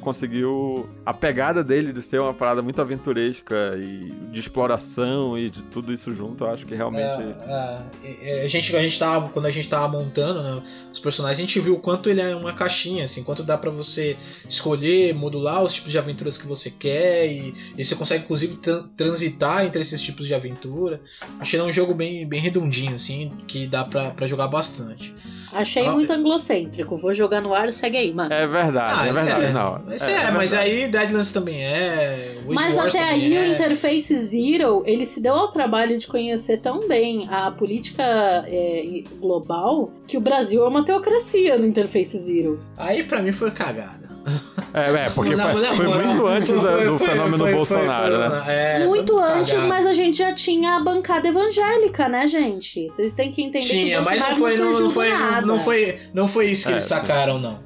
conseguiu a pegada dele de ser uma parada muito aventuresca e de exploração e de tudo isso junto, eu acho que realmente. É, é, a gente, a gente tava, quando a gente tava montando né, os personagens, a gente viu o quanto ele é uma caixinha, assim, quanto dá para você escolher, modular os tipos de aventuras que você quer e, e você consegue, inclusive, transitar entre esses tipos de aventura. Achei ele é um jogo bem, bem redondinho, assim, que dá para jogar bastante. Achei ah, muito anglocêntrico. Vou jogar no ar, segue aí, mano. É verdade, ah, é verdade. É. Não, é, é, é mas aí Deadlands também é. mas até aí é. o Interface Zero, ele se deu ao trabalho de conhecer tão bem a política é, global que o Brasil é uma teocracia no Interface Zero. Aí para mim foi cagada. É, é porque não, foi, não, foi muito antes foi, do fenômeno foi, Bolsonaro, né? É, muito antes, cagado. mas a gente já tinha a bancada evangélica, né, gente? Vocês têm que entender tinha, que o mas não foi, não, não foi, não, foi, não foi isso que é, eles sacaram, não.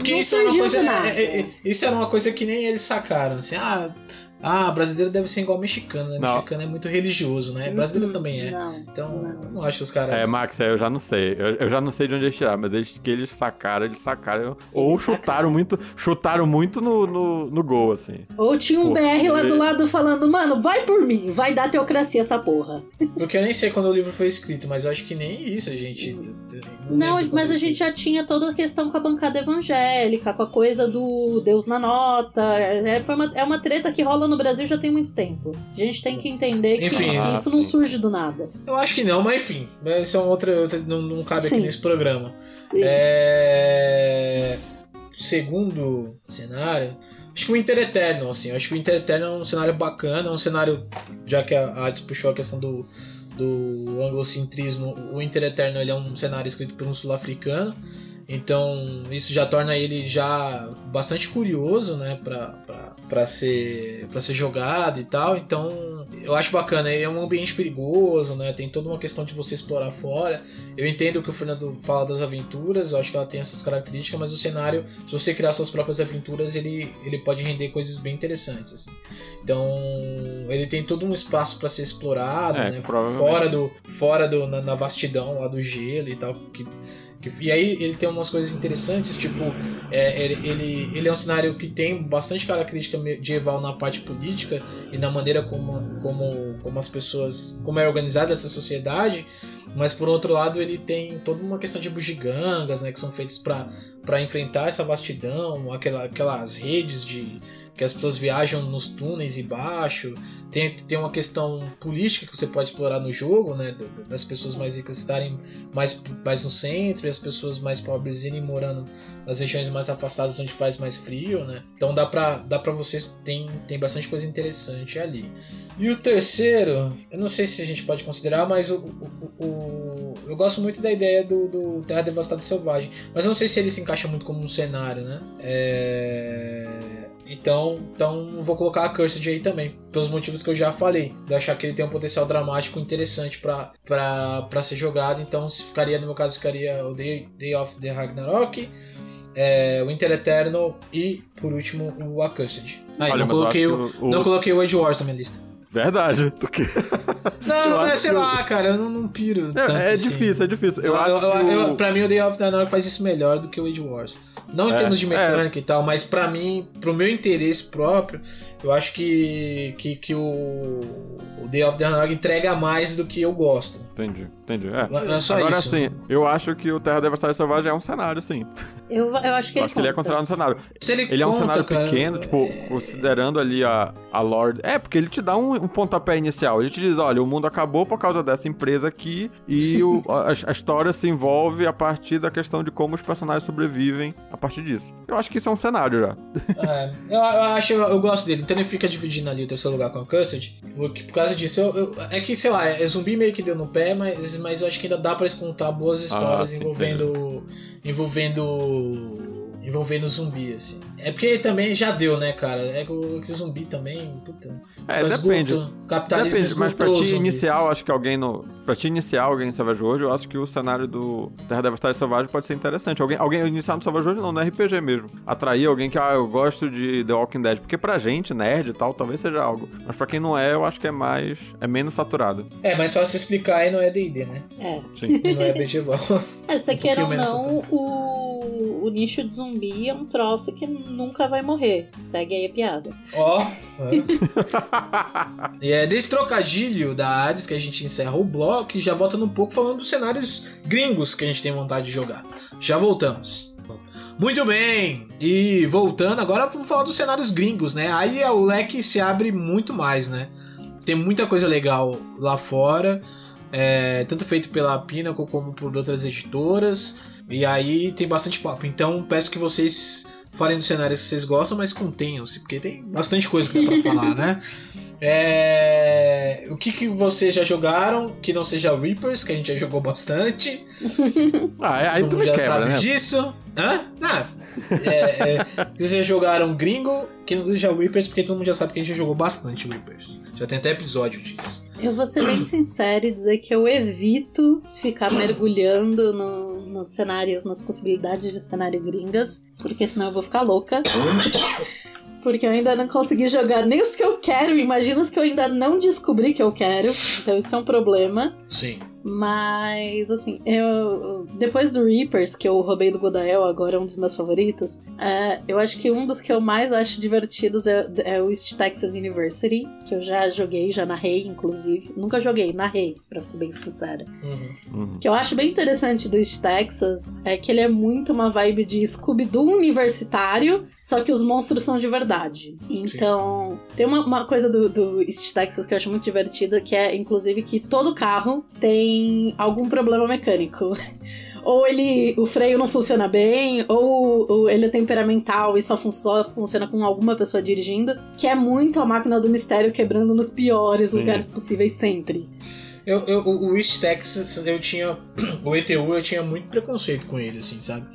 Porque isso era uma coisa. É, é, isso era uma coisa que nem eles sacaram. Assim, ah, ah, brasileiro deve ser igual mexicano, né? Não. Mexicano é muito religioso, né? Brasileiro uhum. também é. Não, então, não. não acho os caras. É, Max, eu já não sei. Eu, eu, já não sei de onde eles tiraram, mas eles, que eles sacaram, eles sacaram. Eles ou chutaram sacaram. muito, chutaram muito no, no, no, gol, assim. Ou tinha um. BR lá do lado falando, mano, vai por mim, vai dar teocracia essa porra. Porque eu nem sei quando o livro foi escrito, mas eu acho que nem isso a gente. Não, mas a gente já tinha toda a questão com a bancada evangélica, com a coisa do Deus na nota. É, foi uma, é uma treta que rola no Brasil já tem muito tempo. A gente tem que entender que, enfim, que ah, isso sim. não surge do nada. Eu acho que não, mas enfim, isso é outra, outra não, não cabe sim. aqui nesse programa. Sim. É... Segundo cenário, acho que o Inter Eterno, assim, acho que o Inter Eterno é um cenário bacana, é um cenário, já que a Hades puxou a questão do, do anglocentrismo, o Inter Eterno ele é um cenário escrito por um sul-africano. Então isso já torna ele já bastante curioso, né, para ser para ser jogado e tal. Então eu acho bacana. É um ambiente perigoso, né? Tem toda uma questão de você explorar fora. Eu entendo que o Fernando fala das aventuras. Eu acho que ela tem essas características, mas o cenário, se você criar suas próprias aventuras, ele ele pode render coisas bem interessantes. Assim. Então ele tem todo um espaço para ser explorado, é, né? Fora do fora do na, na vastidão lá do gelo e tal que E aí ele tem umas coisas interessantes, tipo, é, ele, ele, é um cenário que tem bastante característica medieval na parte política e na maneira como, como, como as pessoas. como é organizada essa sociedade, mas por outro lado ele tem toda uma questão de bugigangas, né, que são feitas para enfrentar essa vastidão, aquela, aquelas redes de que as pessoas viajam nos túneis e baixo. Tem, tem uma questão política que você pode explorar no jogo, né? Das pessoas mais ricas estarem mais, mais no centro e as pessoas mais pobres irem morando nas regiões mais afastadas onde faz mais frio, né? Então dá pra, dá pra vocês. Tem, tem bastante coisa interessante ali. E o terceiro, eu não sei se a gente pode considerar, mas o, o, o eu gosto muito da ideia do, do Terra Devastada Selvagem. Mas eu não sei se ele se encaixa muito como um cenário, né? É então, então vou colocar a Cursed aí também, pelos motivos que eu já falei. De achar que ele tem um potencial dramático interessante para ser jogado. Então, se ficaria, no meu caso, ficaria o Day, Day of the Ragnarok, é, o Inter Eternal e, por último, o Accursed. Ah, não, coloquei o, o, não coloquei o Age Wars na minha lista. Verdade. Que... Não, é, sei lá, cara, eu não, não piro. É, é assim. difícil, é difícil. Eu, eu, acho eu, eu, Pra mim, o Day of the Ragnarok faz isso melhor do que o Age Wars. Não em é, termos de mecânica é. e tal, mas para mim, pro meu interesse próprio, eu acho que, que, que o, o Day of the Ragnarok entrega mais do que eu gosto. Entendi, entendi. É. é só Agora isso. sim, eu acho que o Terra Devastada Selvagem é um cenário, sim. Eu, eu acho que eu ele acho que ele é considerado um cenário. Se ele, ele conta, é um cenário cara, pequeno, tipo, é... considerando ali a, a Lord. É, porque ele te dá um, um, pontapé inicial. Ele te diz: olha, o mundo acabou por causa dessa empresa aqui e o, a, a, história se envolve a partir da questão de como os personagens sobrevivem a partir disso. Eu acho que isso é um cenário já. É, eu, eu acho, eu, eu, gosto dele. Então ele fica dividindo ali o terceiro lugar com o Cursed. Porque, por causa disso, eu, é que, sei lá, é zumbi meio que deu no pé, mas, mas eu acho que ainda dá pra contar boas ah, histórias ah, envolvendo. envolvendo envolvendo zumbi, assim. É porque também já deu, né, cara? É que o zumbi também, puta. É, depende. Capitalismo depende, mas pra ti inicial, acho que alguém no. Pra ti iniciar alguém em Savage World, eu acho que o cenário do Terra Devastada Selvagem pode ser interessante. Alguém, alguém iniciar no Savage World, não, no RPG mesmo. Atrair alguém que, ah, eu gosto de The Walking Dead. Porque pra gente, nerd e tal, talvez seja algo. Mas pra quem não é, eu acho que é mais. É menos saturado. É, mas só se explicar e não é DD, né? É. Sim. E não é medieval. É, se um quer ou não, o, o nicho de zumbi zumbi é um troço que nunca vai morrer. Segue aí a piada. Ó. Oh, é. e é desse trocadilho da Hades que a gente encerra o bloco e já volta um pouco falando dos cenários gringos que a gente tem vontade de jogar. Já voltamos. Muito bem! E voltando, agora vamos falar dos cenários gringos, né? Aí o leque se abre muito mais, né? Tem muita coisa legal lá fora, é, tanto feito pela Pinnacle como por outras editoras. E aí tem bastante papo. Então peço que vocês falem dos cenários que vocês gostam, mas contenham-se, porque tem bastante coisa que dá pra falar, né? É... O que, que vocês já jogaram que não seja Reapers, que a gente já jogou bastante. Ah, é, aí tu já quebra, sabe né? disso. Hã? Ah, é, é, vocês já jogaram Gringo, que não seja Reapers, porque todo mundo já sabe que a gente já jogou bastante Reapers. Já tem até episódio disso. Eu vou ser bem sincera e dizer que eu evito ficar mergulhando no, nos cenários, nas possibilidades de cenário gringas, porque senão eu vou ficar louca. Porque eu ainda não consegui jogar nem os que eu quero, imagina os que eu ainda não descobri que eu quero. Então isso é um problema. Sim. Mas, assim, eu. Depois do Reapers, que eu roubei do Godael, agora é um dos meus favoritos, é, eu acho que um dos que eu mais acho divertidos é, é, o East Texas University, que eu já joguei, já narrei, inclusive. Nunca joguei, narrei, pra ser bem sincera. Uhum. Uhum. O que eu acho bem interessante do East Texas é que ele é muito uma vibe de Scooby-Doo universitário, só que os monstros são de verdade. Então, Sim. tem uma, uma coisa do, do East Texas que eu acho muito divertida, que é, inclusive, que todo carro tem tem algum problema mecânico. ou ele o freio não funciona bem, ou, ou ele é temperamental e só, fun só, funciona com alguma pessoa dirigindo, que é muito a máquina do mistério quebrando nos piores Sim. lugares possíveis sempre. Eu, eu, o East Texas, eu tinha. O ETU, eu tinha muito preconceito com ele, assim, sabe?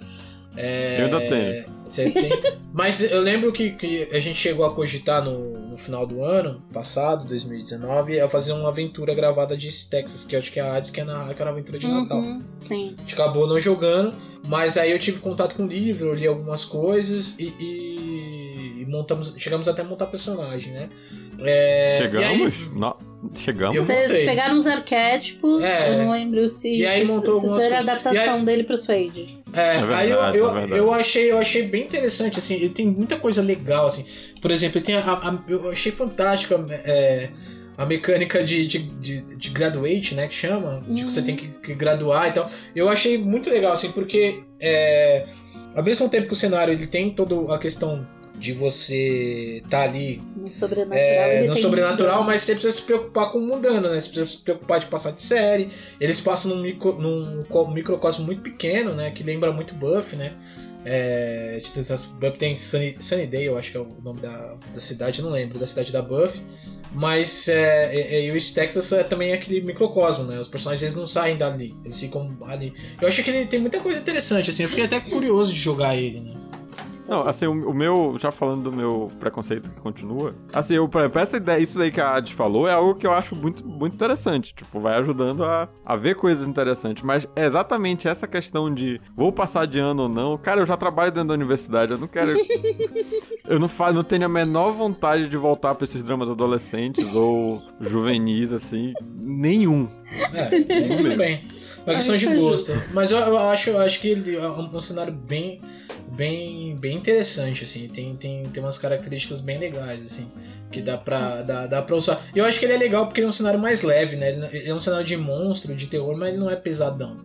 É, eu ainda tenho. Você tem. Mas eu lembro que, que a gente chegou a cogitar no, no final do ano passado, 2019, a fazer uma aventura gravada de Texas, que eu acho que é a Hades, que é na, que era uma aventura de uhum, Natal. Sim. A gente acabou não jogando, mas aí eu tive contato com o livro, li algumas coisas e, e e montamos, chegamos até a montar personagem, né? É, Chegamos? aí- Não, chegamos? Vocês pegaram os arquétipos, É. eu não lembro se E aí vocês, montou vocês a adaptação aí- dele pro Suede. É, verdade, aí eu, é eu, verdade. eu achei, eu achei bem interessante, assim, ele tem muita coisa legal, assim. Por exemplo, ele tem a, a- eu achei fantástica é, a mecânica de, de, de, de graduate, né, que chama, Uhum. tipo, você tem que, que graduar e tal. Eu achei muito legal, assim, porque é, ao mesmo tempo que o cenário ele tem toda a questão de você tá ali No sobrenatural, é, no sobrenatural, mas você precisa se preocupar com o mundano, né? Você precisa se preocupar de passar de série. Eles passam num, micro, num co- microcosmo muito pequeno, né? Que lembra muito Buff, né? É, Buff tem Sunny, Sunnydale, eu acho que é o nome da, da cidade, não lembro, da cidade da Buff. Mas é, é, é, e o Stectus é também aquele microcosmo, né? Os personagens eles não saem dali, eles ficam ali. Eu achei que ele tem muita coisa interessante, assim, eu fiquei até curioso de jogar ele, né? Não, assim, o, o meu, já falando do meu preconceito que continua, assim, eu, essa ideia, isso daí que a Adi falou é algo que eu acho muito, muito interessante, tipo, vai ajudando a, a ver coisas interessantes, mas é exatamente essa questão de vou passar de ano ou não, cara, eu já trabalho dentro da universidade, eu não quero, eu não, fa, não tenho a menor vontade de voltar pra esses dramas adolescentes ou juvenis, assim, nenhum. É, é, tudo bem. É uma questão de gosto. Mas eu, eu acho, eu acho que ele é um, um cenário bem, bem, bem interessante, assim. Tem, tem, tem umas características bem legais, assim, que dá pra, dá, dá pra usar. E eu acho que ele é legal porque ele é um cenário mais leve, né? Ele é um cenário de monstro, de terror, mas ele não é pesadão.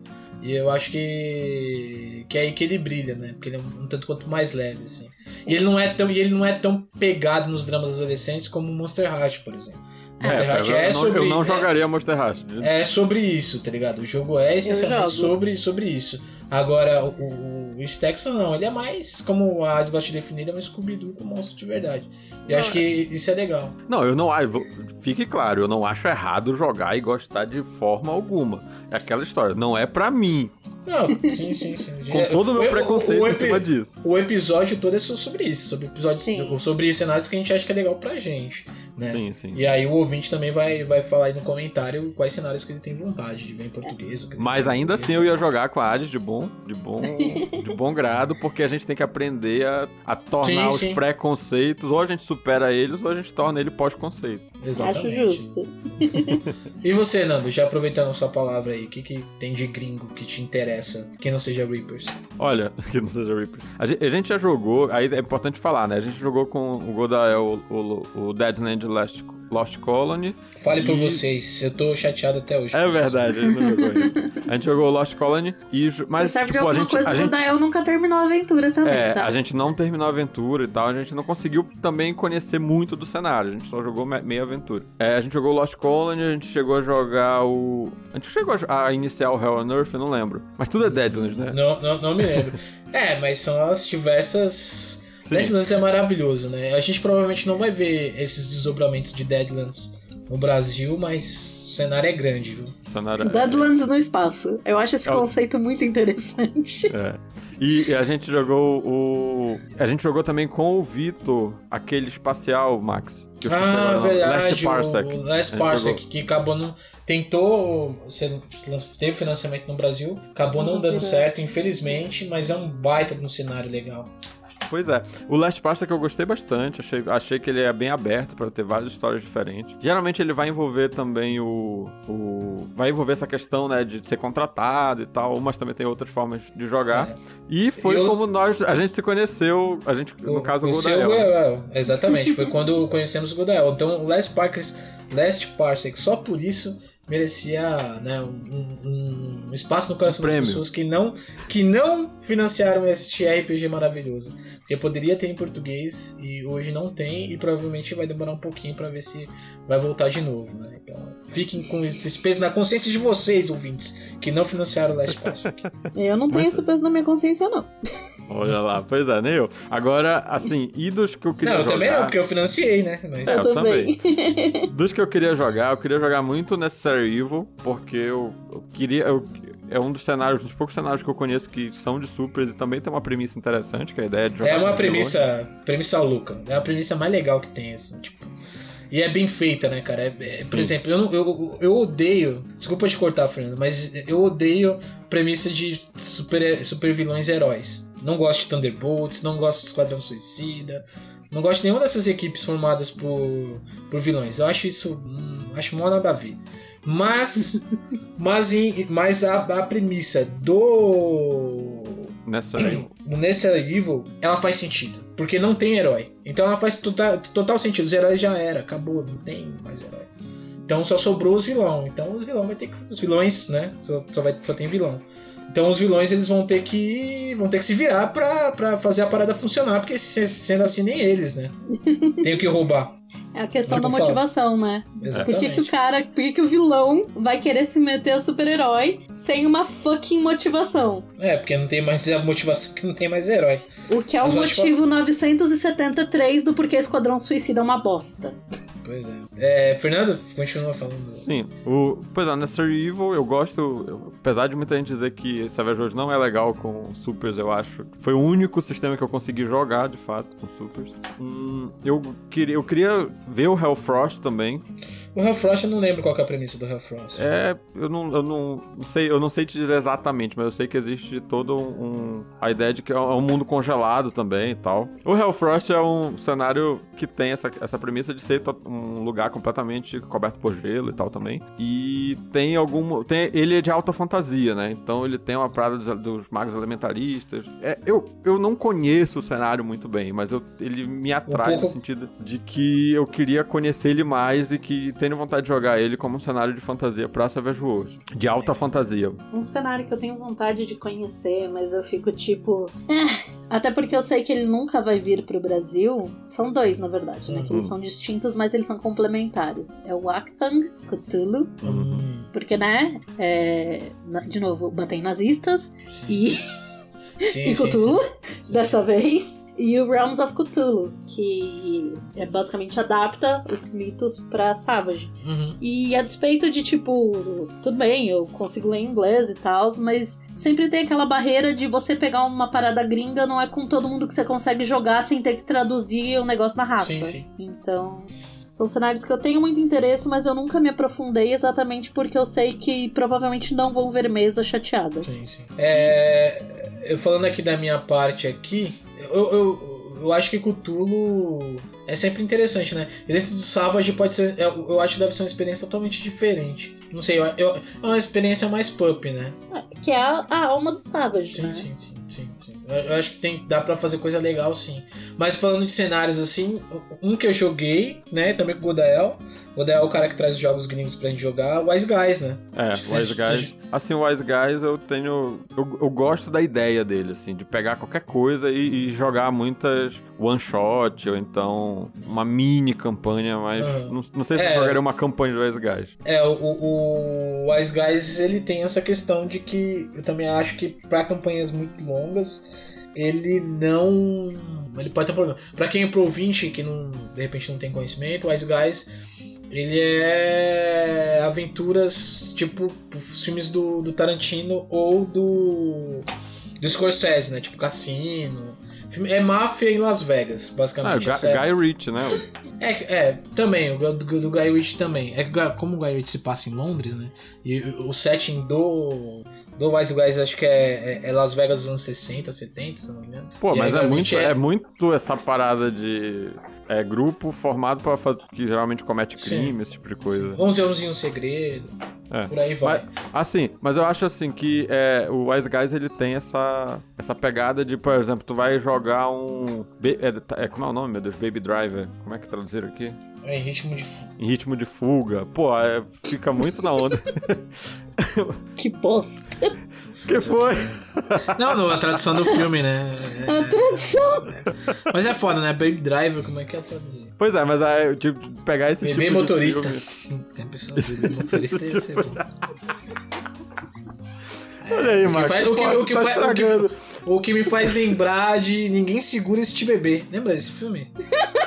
E eu acho que, que é aí que ele brilha, né? Porque ele é um, um tanto quanto mais leve, assim. E ele não é tão, e ele não é tão pegado nos dramas adolescentes como o Monster Heart, por exemplo. Monster É, eu, é não, sobre eu não é- jogaria Monster Heart. é sobre isso, tá ligado? O jogo é essencialmente sobre, sobre isso. Agora, o, o, o Stexon não, ele é mais, como a gosta de definir, ele é um Scooby-Doo com monstro de verdade. E acho que isso é legal. Não, eu não acho. Fique claro, eu não acho errado jogar e gostar de forma alguma. É aquela história, não é pra mim. Não, sim, sim, sim. Com todo o meu O- o- preconceito o em cima disso. O episódio todo é só sobre isso, sobre episódios, Sim. sobre cenários que a gente acha que é legal pra gente, né? Sim, sim. E aí o ouvinte também vai, vai falar aí no comentário quais cenários que ele tem vontade de ver em português. Mas ainda assim eu ia jogar com a Hades de bom, de bom, de bom grado, porque a gente tem que aprender a, a tornar Sim, os sim. preconceitos, ou a gente supera eles, ou a gente torna ele pós-conceito. Exatamente. Acho justo. E você, Nando, já aproveitando a sua palavra aí, o que, que tem de gringo que te interessa, que não seja Reapers? Olha, que não seja Reaper. A gente, a gente já jogou, aí é importante falar, né? A gente jogou com o Godael o, o, o Deadland Lost, Lost Colony. Fale por E- vocês, eu tô chateado até hoje. É verdade, a gente não jogou ainda. A gente jogou Lost Colony e. Mas, serve tipo, de a alguma gente. coisa, a o gente Dael nunca terminou a aventura também, É, tá? a gente não terminou a aventura e tal, a gente não conseguiu também conhecer muito do cenário, a gente só jogou me- meia aventura. É, a gente jogou Lost Colony, a gente chegou a jogar o... A gente chegou a iniciar o Hell on Earth, eu não lembro. Mas tudo é Deadlands, né? Não, não, não me lembro. é, mas são as diversas. Sim. Deadlands é maravilhoso, né? A gente provavelmente não vai ver esses desdobramentos de Deadlands no Brasil, mas o cenário é grande, viu? O cenário é- Deadlands no espaço. Eu acho esse É o- conceito muito interessante. É. E a gente jogou o... A gente jogou também com o Vitor, aquele espacial, Max. Ah, verdade. Last Parsec. O Last Parsec, que acabou não. Tentou. Teve financiamento no Brasil, acabou não dando verdade. certo, infelizmente, mas é um baita de um cenário legal. Pois é. O Last Parsec eu gostei bastante. Achei, achei que ele é bem aberto para ter várias histórias diferentes. Geralmente ele vai envolver também o, o. Vai envolver essa questão, né, de ser contratado e tal, mas também tem outras formas de jogar. É. E foi Eu- como nós. A gente se conheceu. A gente, no caso, o Godael. né? Exatamente, foi quando conhecemos o Godael. Então o Last Parsec, Last Parsec só por isso merecia né, um, um- espaço no coração Um das pessoas que não, que não financiaram este RPG maravilhoso. Porque poderia ter em português e hoje não tem e provavelmente vai demorar um pouquinho pra ver se vai voltar de novo. Né? Então fiquem com esse peso na consciência de vocês, ouvintes, que não financiaram o Last Parsec. Eu não tenho Muito- esse peso na minha consciência, não. Olha lá, pois é, nem eu. Agora, assim, e dos que eu queria não, eu jogar. também não, porque eu financiei, né? Mas, É, eu eu também. Dos que eu queria jogar, eu queria jogar muito Necessary Evil, porque eu, eu queria. eu- é um dos cenários, dos poucos cenários que eu conheço que são de supers e também tem uma premissa interessante, que é a ideia de jogar. É uma de longe. premissa, premissa louca. É a premissa mais legal que tem, assim, tipo. E é bem feita, né, cara? É- é- por exemplo, eu, não- eu, eu odeio. Desculpa te cortar, Fernando, mas eu odeio premissa de super, super vilões e heróis. Não gosto de Thunderbolts, não gosto de Esquadrão Suicida. Não gosto de nenhuma dessas equipes formadas por, por vilões. Eu acho isso. hum, acho mó nada a ver. Mas. mas, em- mas a, a premissa do. Nessa do Nessa Evil, ela faz sentido. Porque não tem herói. Então ela faz total, total sentido. Os heróis já era, acabou, não tem mais herói. Então só sobrou os vilões. Então os vilões vai ter que. Os vilões, né? Só, só, vai, só tem vilão. Então os vilões eles vão ter que. vão ter que se virar pra, pra fazer a parada funcionar, porque se- sendo assim nem eles, né? Tem o que roubar. É a questão Mas da falo. motivação, né? Por Exatamente. que, que o cara. Por que, que o vilão vai querer se meter a super-herói sem uma fucking motivação? É, porque não tem mais a motivação que não tem mais herói. O que é o Mas eu acho que- motivo 973 do porquê Esquadrão Suicida é uma bosta. Pois é. É, Fernando, continua falando. Sim, o, pois é, Necessary Evil eu gosto, eu- apesar de muita gente dizer que Savage Worlds não é legal com Supers, eu acho. Foi o único sistema que eu consegui jogar, de fato, com Supers. Hum, eu, queria, eu queria ver o Hellfrost também. O Hellfrost eu não lembro qual que é a premissa do Hellfrost. É, eu não, eu não, sei, eu não sei te dizer exatamente, mas eu sei que existe todo um, a ideia de que é um mundo congelado também e tal. O Hellfrost é um cenário que tem essa, essa premissa de ser um lugar completamente coberto por gelo e tal também. E tem algum, tem, ele é de alta fantasia, né? Então ele tem uma parada dos, dos magos elementaristas. É, eu, eu não conheço o cenário muito bem, mas eu, ele me atrai pouco- no sentido de que eu queria conhecer ele mais e que tenho vontade de jogar ele como um cenário de fantasia pra Savage Worlds. De alta fantasia. Um cenário que eu tenho vontade de conhecer, mas eu fico tipo. "Ah", até porque eu sei que ele nunca vai vir pro Brasil. São dois, na verdade, né? Que eles Uhum. são distintos, mas eles são complementares. É o Acthang Cthulhu, Hum, porque, né? é, de novo, mantém nazistas sim. e, Sim, e sim, Cthulhu, dessa vez. E o Realms of Cthulhu, que é, basicamente adapta os mitos pra Savage. Uhum. E a despeito de, tipo, tudo bem, eu consigo ler inglês e tal, mas sempre tem aquela barreira de você pegar uma parada gringa, não é com todo mundo que você consegue jogar sem ter que traduzir o negócio na raça. Sim, sim. Então. São cenários que eu tenho muito interesse, mas eu nunca me aprofundei exatamente porque eu sei que provavelmente não vão ver mesa chateada. Sim, sim. É, eu falando aqui da minha parte aqui, eu, eu, eu acho que Cthulhu é sempre interessante, né? E dentro do Savage pode ser. Eu, eu acho que deve ser uma experiência totalmente diferente. Não sei, eu, eu- é uma experiência mais pup, né? Que é a, a alma do Savage, Sim, né? sim, sim, sim, sim. Eu, eu acho que tem, dá pra fazer coisa legal, sim. Mas falando de cenários assim, um que eu joguei, né? Também com o Godael. O Godael é o cara que traz os jogos gringos pra gente jogar, Wise Guys, né? É, Acho que Wise vocês- Guys. Assim, o Wise Guys eu tenho. Eu, eu gosto da ideia dele, assim, de pegar qualquer coisa e, e jogar muitas one shot, ou então uma mini campanha, mas Aham. não, não sei se É. eu jogaria uma campanha do Wise Guys. É, o, o, o Wise Guys ele tem essa questão de que eu também acho que pra campanhas muito longas ele não. Ele pode ter um problema. Pra quem é pro ouvinte que não, de repente não tem conhecimento, o Wise Guys ele é aventuras tipo os filmes do, do Tarantino ou do. do Scorsese, né? Tipo Cassino. É máfia em Las Vegas, Ah, basicamente. Essa é- Guy Ritchie, né? é, é, também, o do, do, Guy Ritchie também. É Guy- como o Guy Ritchie se passa em Londres, né? E o setting do, do Wise Guys acho que é, é- é Las Vegas dos anos 60, 70, se não me engano. Pô, E mas é Guy muito, Ritchie é muito essa parada de é, grupo formado pra fazer. que geralmente comete Sim. crime, esse tipo de coisa. 11 anos e um segredo, É. por aí vai. Assim, mas eu acho assim que é, o Wise Guys ele tem essa, essa pegada de, por exemplo, tu vai jogar um. É, é- como é o nome, meu Deus? Baby Driver. Como é que traduziram aqui? É em ritmo de. Em ritmo de fuga. Pô, é, fica muito na onda. Que bosta. que foi? Não, não, a tradução do filme, né? É- A tradução. mas é foda, né? Baby Driver, como é que é traduzir? Pois é, mas é, tipo, pegar esse Bebê tipo de motorista. filme- Tem a pessoa bebê motorista ia ser bom. Olha aí, O que Marcos. faz- o que- pô, o que tá faz- o que- estragando. O que me faz lembrar de Ninguém Segura Este Bebê. Lembra desse filme?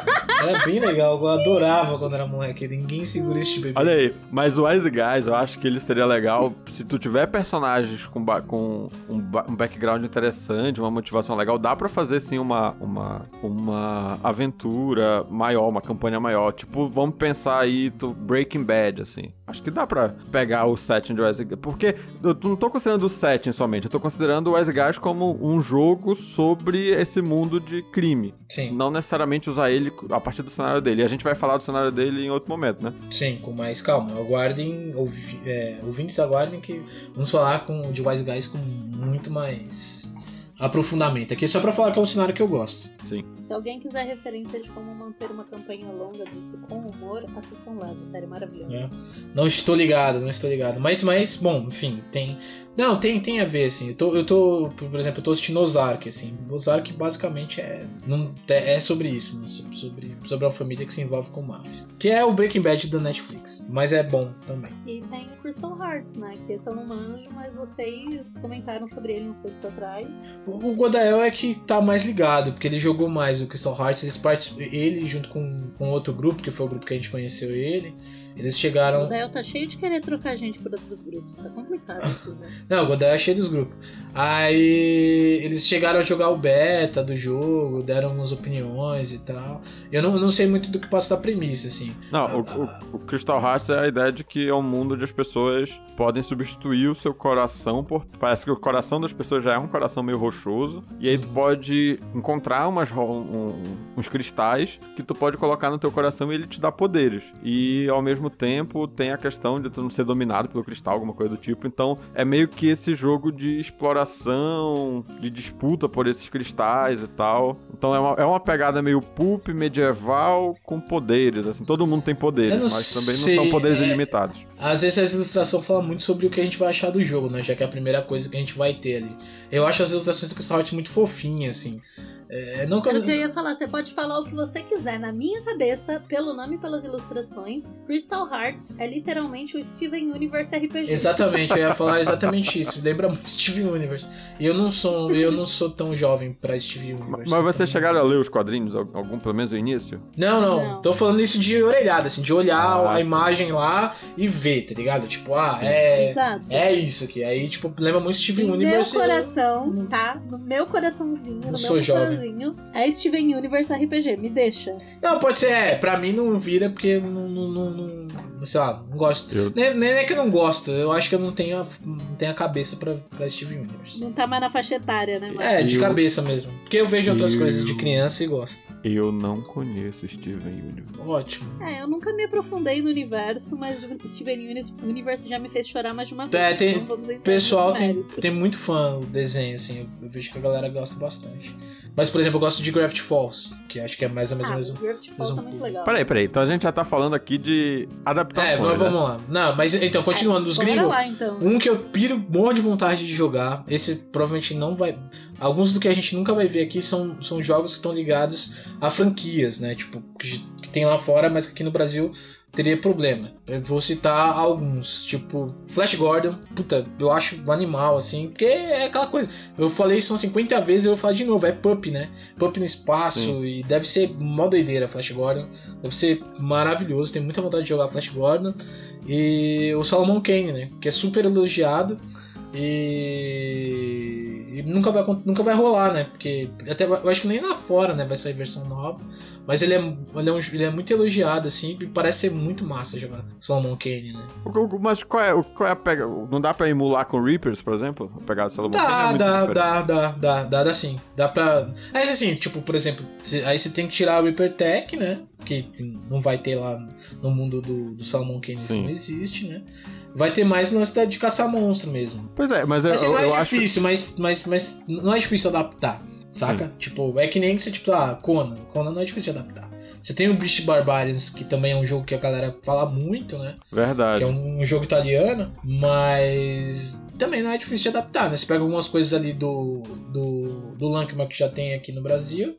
Era bem legal, eu adorava quando era moleque. Ninguém segura este bebê. Olha aí, mas o Wise Guys eu acho que ele seria legal se tu tiver personagens com, com um, um, background interessante, uma motivação legal, dá para fazer sim uma, uma, uma aventura maior, uma campanha maior. Tipo, vamos pensar aí do Breaking Bad, assim. Acho que dá pra pegar o setting de Wise Guys. Porque eu não tô considerando o setting somente, eu tô considerando o Wise Guys como um jogo sobre esse mundo de crime. Sim. Não necessariamente usar ele a partir do cenário dele. E a gente vai falar do cenário dele em outro momento, né? Sim, com mais calma. Aguardem, ouvi, é, ouvintes aguardem que vamos falar com, de Wise Guys com muito mais aprofundamento. Aqui é só pra falar que é um cenário que eu gosto. Sim. Se alguém quiser referência de como manter uma campanha longa disso com humor, assistam lá, série maravilhosa. É. Não estou ligado, não estou ligado. Mas, mas, bom, enfim, tem. Não, tem, tem a ver, assim. Eu tô, eu tô por exemplo, eu tô assistindo Ozark, assim. Ozark basicamente é, não, é sobre isso, né? Sobre, sobre uma família que se envolve com máfia. Que é o Breaking Bad da Netflix. Mas é bom também. E tem o Crystal Hearts, né? Que esse eu não manjo, mas vocês comentaram sobre ele uns tempos atrás. O Godael é que tá mais ligado, porque ele jogou mais o Crystal Hearts. Eles part... Ele, junto com, com outro grupo, que foi o grupo que a gente conheceu ele, eles chegaram. O Godael tá cheio de querer trocar gente por outros grupos. Tá complicado isso, velho. Não, o Godel é cheio dos grupos. Aí eles chegaram a jogar o beta do jogo, deram algumas opiniões e tal. Eu não, não sei muito do que passa da premissa, assim. Não, ah, o, ah, o, o, Crystal Hearts é a ideia de que é um mundo onde as pessoas podem substituir o seu coração por. Parece que o coração das pessoas já é um coração meio rochoso. E aí tu uhum. pode encontrar umas, um, uns cristais que tu pode colocar no teu coração e ele te dá poderes. E ao mesmo tempo tem a questão de tu não ser dominado pelo cristal, alguma coisa do tipo. Então é meio que esse jogo de exploração, de disputa por esses cristais e tal. Então é uma, é uma pegada meio pulp medieval com poderes, assim, todo mundo tem poderes, mas também sei, não são poderes é... ilimitados. Às vezes essa ilustração fala muito sobre o que a gente vai achar do jogo, né? Já que é a primeira coisa que a gente vai ter ali. Eu acho as ilustrações do Crystal muito fofinhas, assim. É, não... Eu ia falar, você pode falar o que você quiser. Na minha cabeça, pelo nome e pelas ilustrações, Crystal Hearts é literalmente o Steven Universe RPG. Exatamente, eu ia falar exatamente isso. Lembra muito Steven Universe. E eu não sou, eu não sou tão jovem pra Steven Universe. Mas vocês chegaram a ler os quadrinhos, algum, pelo menos o início? Não, não, não. Tô falando isso de orelhada, assim, de olhar ah, a sim. imagem lá e ver, tá ligado? Tipo, ah, é. Exato. É isso aqui. Aí, tipo, lembra muito Steven no Universe. No meu coração, tá? No meu coraçãozinho, no meu coraçãozinho, é Steven Universe RPG. Me deixa. Não, pode ser, é. Pra mim não vira porque não, não, não, não sei lá, não gosto. Eu... Nem, nem é que eu não gosto, eu acho que eu não tenho a, não tenho a cabeça pra, pra Steven Universe. Não tá mais na faixa etária, né? Mas... É, de eu... cabeça mesmo. Porque eu vejo outras eu... coisas de criança e gosto. Eu não conheço Steven Universe. Ótimo. É, eu nunca me aprofundei no universo, mas Steven Universe já me fez chorar mais de uma vez. É, tem, então pessoal tem, tem muito fã do desenho, assim. Eu vejo que a galera gosta bastante. Mas, por exemplo, eu gosto de Gravity Falls, que acho que é mais ou menos ah, o mesmo. Gravity Falls mesmo é muito legal. Peraí, peraí. Então a gente já tá falando aqui de adaptações. É, mas vamos lá. Não, mas então, continuando, é, dos gringos. Lá, então. Um que eu piro morro de vontade de jogar. Esse provavelmente não vai. Alguns do que a gente nunca vai ver aqui são, são jogos que estão ligados a franquias, né? Tipo, que, que tem lá fora, mas que aqui no Brasil teria problema. Eu vou citar alguns, tipo Flash Gordon, puta, eu acho um animal, assim, porque é aquela coisa. Eu falei isso umas 50 vezes, eu vou falar de novo, é Pup, né? Pup no espaço, Sim. e deve ser mó doideira Flash Gordon, deve ser maravilhoso, tenho muita vontade de jogar Flash Gordon. E o Salomon Kane, né? Que é super elogiado. E, e, nunca, vai, nunca vai rolar, né? Porque até eu acho que nem lá fora, né? Vai sair versão nova. Mas ele é, ele é, um, ele é muito elogiado, assim, e parece ser muito massa jogar Solomon Kane, né? Mas qual é, qual é a pega? Não dá pra emular com Reapers, por exemplo? Pegar Solomon dá, Kane? É dá, dá, dá, dá, dá, dá sim. Dá pra. Aí assim, tipo, por exemplo, aí você tem que tirar o Reaper Tech, né? Que não vai ter lá no mundo do, do Salmon Kane, isso não existe, né? Vai ter mais no lance de caçar monstro mesmo. Pois é, mas eu, assim, não é difícil, acho... mas, mas, mas não é difícil adaptar, saca? Sim. Tipo, é que nem você, tipo, ah, Conan. Conan não é difícil de adaptar. Você tem o Beast Barbarians, que também é um jogo que a galera fala muito, né? Verdade. Que é um jogo italiano, mas também não é difícil de adaptar, né? Você pega algumas coisas ali do, do, do Lankman que já tem aqui no Brasil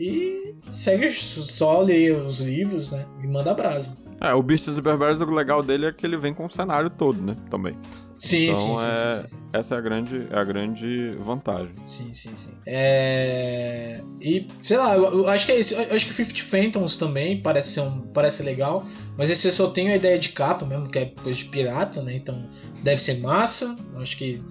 e segue só ler os livros, né? E manda brasa. É, o Beasts e Barbarians, o legal dele é que ele vem com o cenário todo, né? Também. Sim, então sim, sim, é, sim, sim, sim. essa é a grande, é a grande vantagem. Sim, sim, sim. É... E, sei lá, eu, acho que é isso. Eu acho que Fifty Phantoms também parece ser um, parece legal. Mas esse eu só tenho a ideia de capa mesmo, que é coisa de pirata, né? Então deve ser massa. Eu acho que.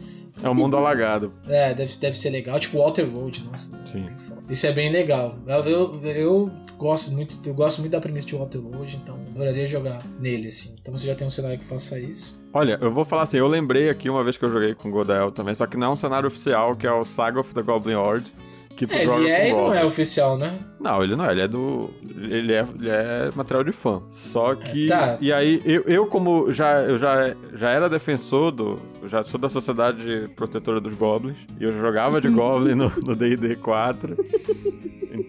É um mundo alagado. É, deve, deve ser legal. Tipo Walter Road, nossa. Sim. Isso é bem legal. Eu, eu, eu gosto muito, eu gosto muito da premissa de Walter Road, então adoraria jogar nele, assim. Então você já tem um cenário que faça isso. Olha, eu vou falar assim, eu lembrei aqui uma vez que eu joguei com Godael também, só que não é um cenário oficial, que é o Saga of the Goblin Horde. Que tu É, joga ele é e não é oficial, né? Não, ele não é, ele é do. Ele é, ele é material de fã. Só que. tá. E aí, eu, eu como já, eu já, já era defensor do. eu Já sou da Sociedade Protetora dos Goblins. E eu jogava de Goblin no no DD 4.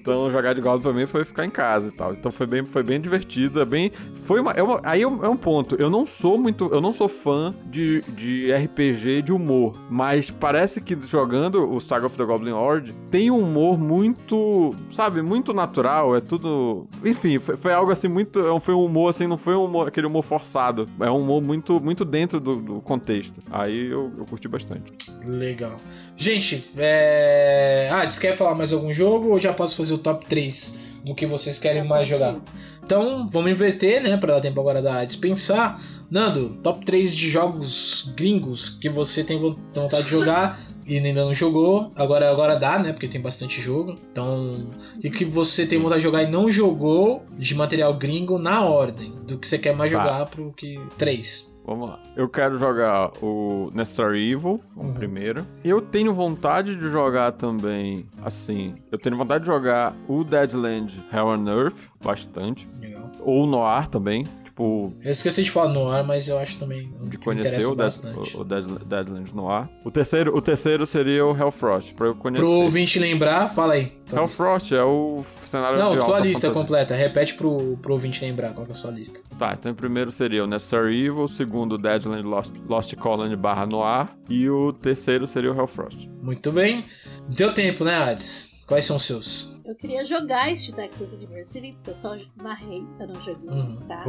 Então jogar de Goblin pra mim foi ficar em casa e tal. Então foi bem, foi bem divertido. É bem. Foi uma. É uma aí é um, é ponto. Eu não sou muito. Eu não sou fã de, de RPG de humor. Mas parece que jogando o Saga of the Goblin Horde tem um humor muito. Sabe, muito natural. É tudo. Enfim, foi, foi algo assim muito. é Foi um humor assim, não foi um humor, aquele humor forçado. É um humor muito, muito dentro do, do contexto. Aí eu, eu curti bastante. Legal. Gente, é... Ah, vocês querem falar mais algum jogo ou já posso fazer o top 3 do que vocês querem mais jogar? Então, vamos inverter, né? Pra dar tempo agora da Hades pensar. Nando, top 3 de jogos gringos que você tem vo- vontade de jogar e ainda não jogou. Agora, agora dá, né? Porque tem bastante jogo. Então, e que você tem vontade de jogar e não jogou de material gringo na ordem. Do que você quer mais Tá. jogar pro que. 3. Vamos lá. Eu quero jogar o Necessary Evil, o Uhum. primeiro. Eu tenho vontade de jogar também, assim, eu tenho vontade de jogar o Deadland Hell on Earth, bastante. Legal. Ou o Noir também, tipo, Eu esqueci de falar no ar, mas eu acho também. de conhecer interessa o, Dead, bastante. o, o Dead- Deadland Noir. O terceiro, o terceiro seria o Hellfrost, pra eu conhecer. Pro ouvinte lembrar, fala aí. Hellfrost é o cenário Não, de tua alta lista fantasia. completa. Repete pro, pro ouvinte lembrar qual que é a sua lista. Tá, então o primeiro seria o Necessary Evil, o segundo o Deadland Lost, Lost Colony barra Noir, e o terceiro seria o Hellfrost. Muito bem. Deu tempo, né, Hades? Quais são os seus? Eu queria jogar este Texas University, porque eu só narrei, eu não joguei, Uhum. tá?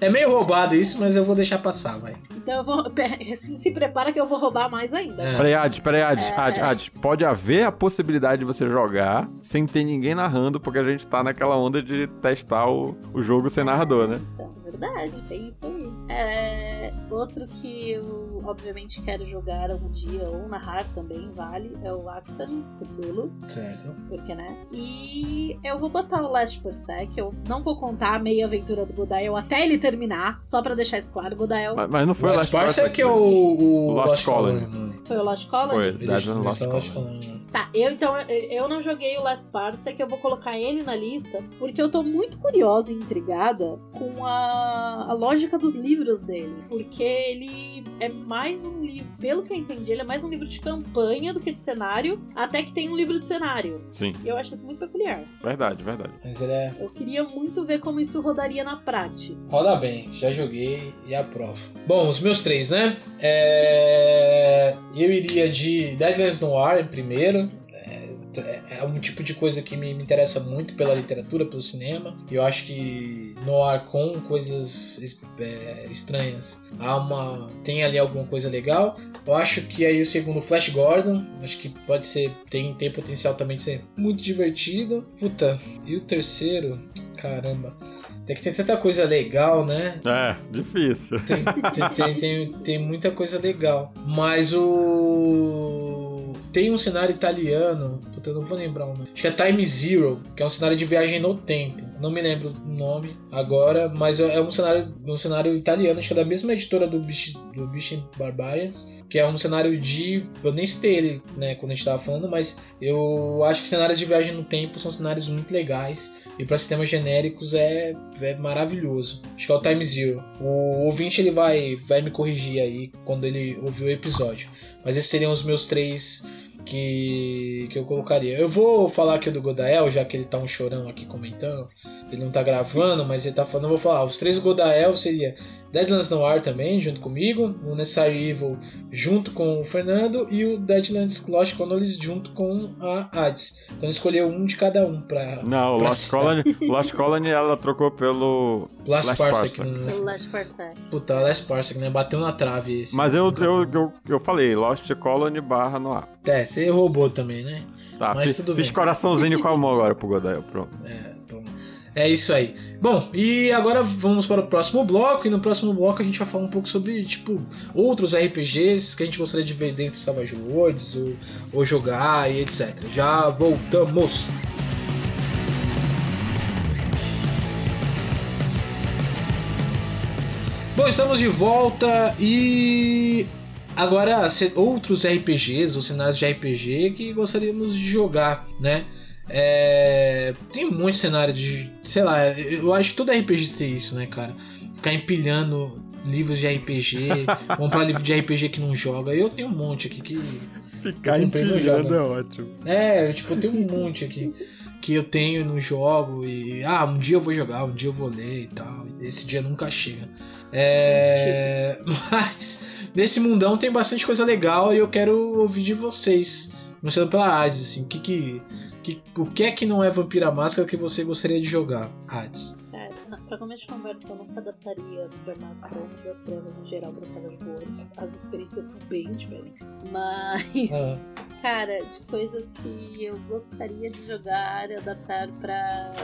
É, é meio roubado isso, mas eu vou deixar passar, vai. Então eu vou. Se, se prepara que eu vou roubar mais ainda. É. Peraí, Ades, peraí, Ades, É. Ades, Ades, pode haver a possibilidade de você jogar sem ter ninguém narrando, porque a gente tá naquela onda de testar o, o jogo sem narrador, né? Então, verdade, tem isso aí. É, outro que eu, obviamente, quero jogar algum dia, ou narrar também, vale, é o Actan Cthulhu, Certo. porque, né? E eu vou botar o Last Parsec, eu não vou contar a meia aventura do Godael até ele terminar, só pra deixar isso claro, Godael Mas, mas não foi o Last Last Parsec é o, o Lost Lost Colony. Colony. foi o Lost Colony? Foi, Eles- Lost são Lost Colony. Colony. Tá, eu então eu- eu não joguei o Last Parsec, eu vou colocar ele na lista, porque eu tô muito curiosa e intrigada com a, a lógica dos livros dele. Porque ele é mais um livro, pelo que eu entendi, ele é mais um livro de campanha do que de cenário, até que tem um livro de cenário. Sim, E eu acho isso muito peculiar. verdade, verdade. Mas ele é. Eu queria muito ver como isso rodaria na prática. Roda bem, já joguei e aprovo. Bom, os meus três, né? É, Eu iria de Deadlands Noir em primeiro. É, é um tipo de coisa que me, me interessa muito pela literatura, pelo cinema. Eu acho que Noir com coisas é, estranhas há uma tem ali alguma coisa legal. Eu acho que aí o segundo Flash Gordon, acho que pode ser tem tem potencial também de ser muito divertido. Puta, e o terceiro, caramba. Tem que ter tanta coisa legal, né? É, difícil. Tem, tem, tem, tem, tem muita coisa legal. Mas o. Tem um cenário italiano. Puta, eu não vou lembrar o nome. Acho que é Time Zero, que é um cenário de viagem no tempo. Não me lembro o nome agora, mas é um cenário, um cenário italiano, acho que é da mesma editora do Beast, do Beast Barbarians, que é um cenário de. Eu nem citei ele, né, quando a gente tava falando, mas eu acho que cenários de viagem no tempo são cenários muito legais. E para sistemas genéricos é, é maravilhoso. Acho que é o Time Zero. O ouvinte ele vai, vai me corrigir aí quando ele ouvir o episódio. Mas esses seriam os meus três que, que eu colocaria. Eu vou falar aqui do Godael, já que ele tá um chorão aqui comentando. Ele não tá gravando, mas ele tá falando. Eu vou falar. Os três Godael seria Deadlands Noir também, junto comigo, o Necessary Evil junto com o Fernando e o Deadlands Lost Colony junto com a Hades. Então escolheu um de cada um pra. Não, pra Lost. Colony, Lost Colony ela trocou pelo. Last, Last Parsec. Parsec. né? Last Parsec. Puta, Last Parsec, né? Bateu na trave esse. Mas eu, eu, eu, eu falei, Lost Colony barra no ar. É, você roubou também, né? Tá, Mas fiz, tudo fiz bem. coraçãozinho com a mão agora pro Godel, pronto. É. É isso aí. Bom, e agora vamos para o próximo bloco. E no próximo bloco a gente vai falar um pouco sobre, tipo, outros RPGs que a gente gostaria de ver dentro do Savage Worlds ou, ou jogar e etc. Já voltamos! Bom, estamos de volta e agora outros RPGs ou cenários de RPG que gostaríamos de jogar, né? É, tem muito cenário de. Sei lá, eu acho que todo RPG tem isso, né, cara? Ficar empilhando livros de RPG, comprar livro de RPG que não joga. Eu tenho um monte aqui que. Ficar no empilhando é ótimo. É, tipo, eu tenho um monte aqui que eu tenho não jogo. E. Ah, um dia eu vou jogar, um dia eu vou ler e tal. Esse dia nunca chega. É. Mas nesse mundão tem bastante coisa legal e eu quero ouvir de vocês. Começando pela Hades, assim, que, que, que, o que é que não é Vampira Máscara que você gostaria de jogar, Hades? Pra começo de conversa, eu nunca adaptaria da máscara ou das trevas em geral pra Savage Worlds. As experiências são bem diferentes. Mas, Ah. cara, de coisas que eu gostaria de jogar e adaptar pra,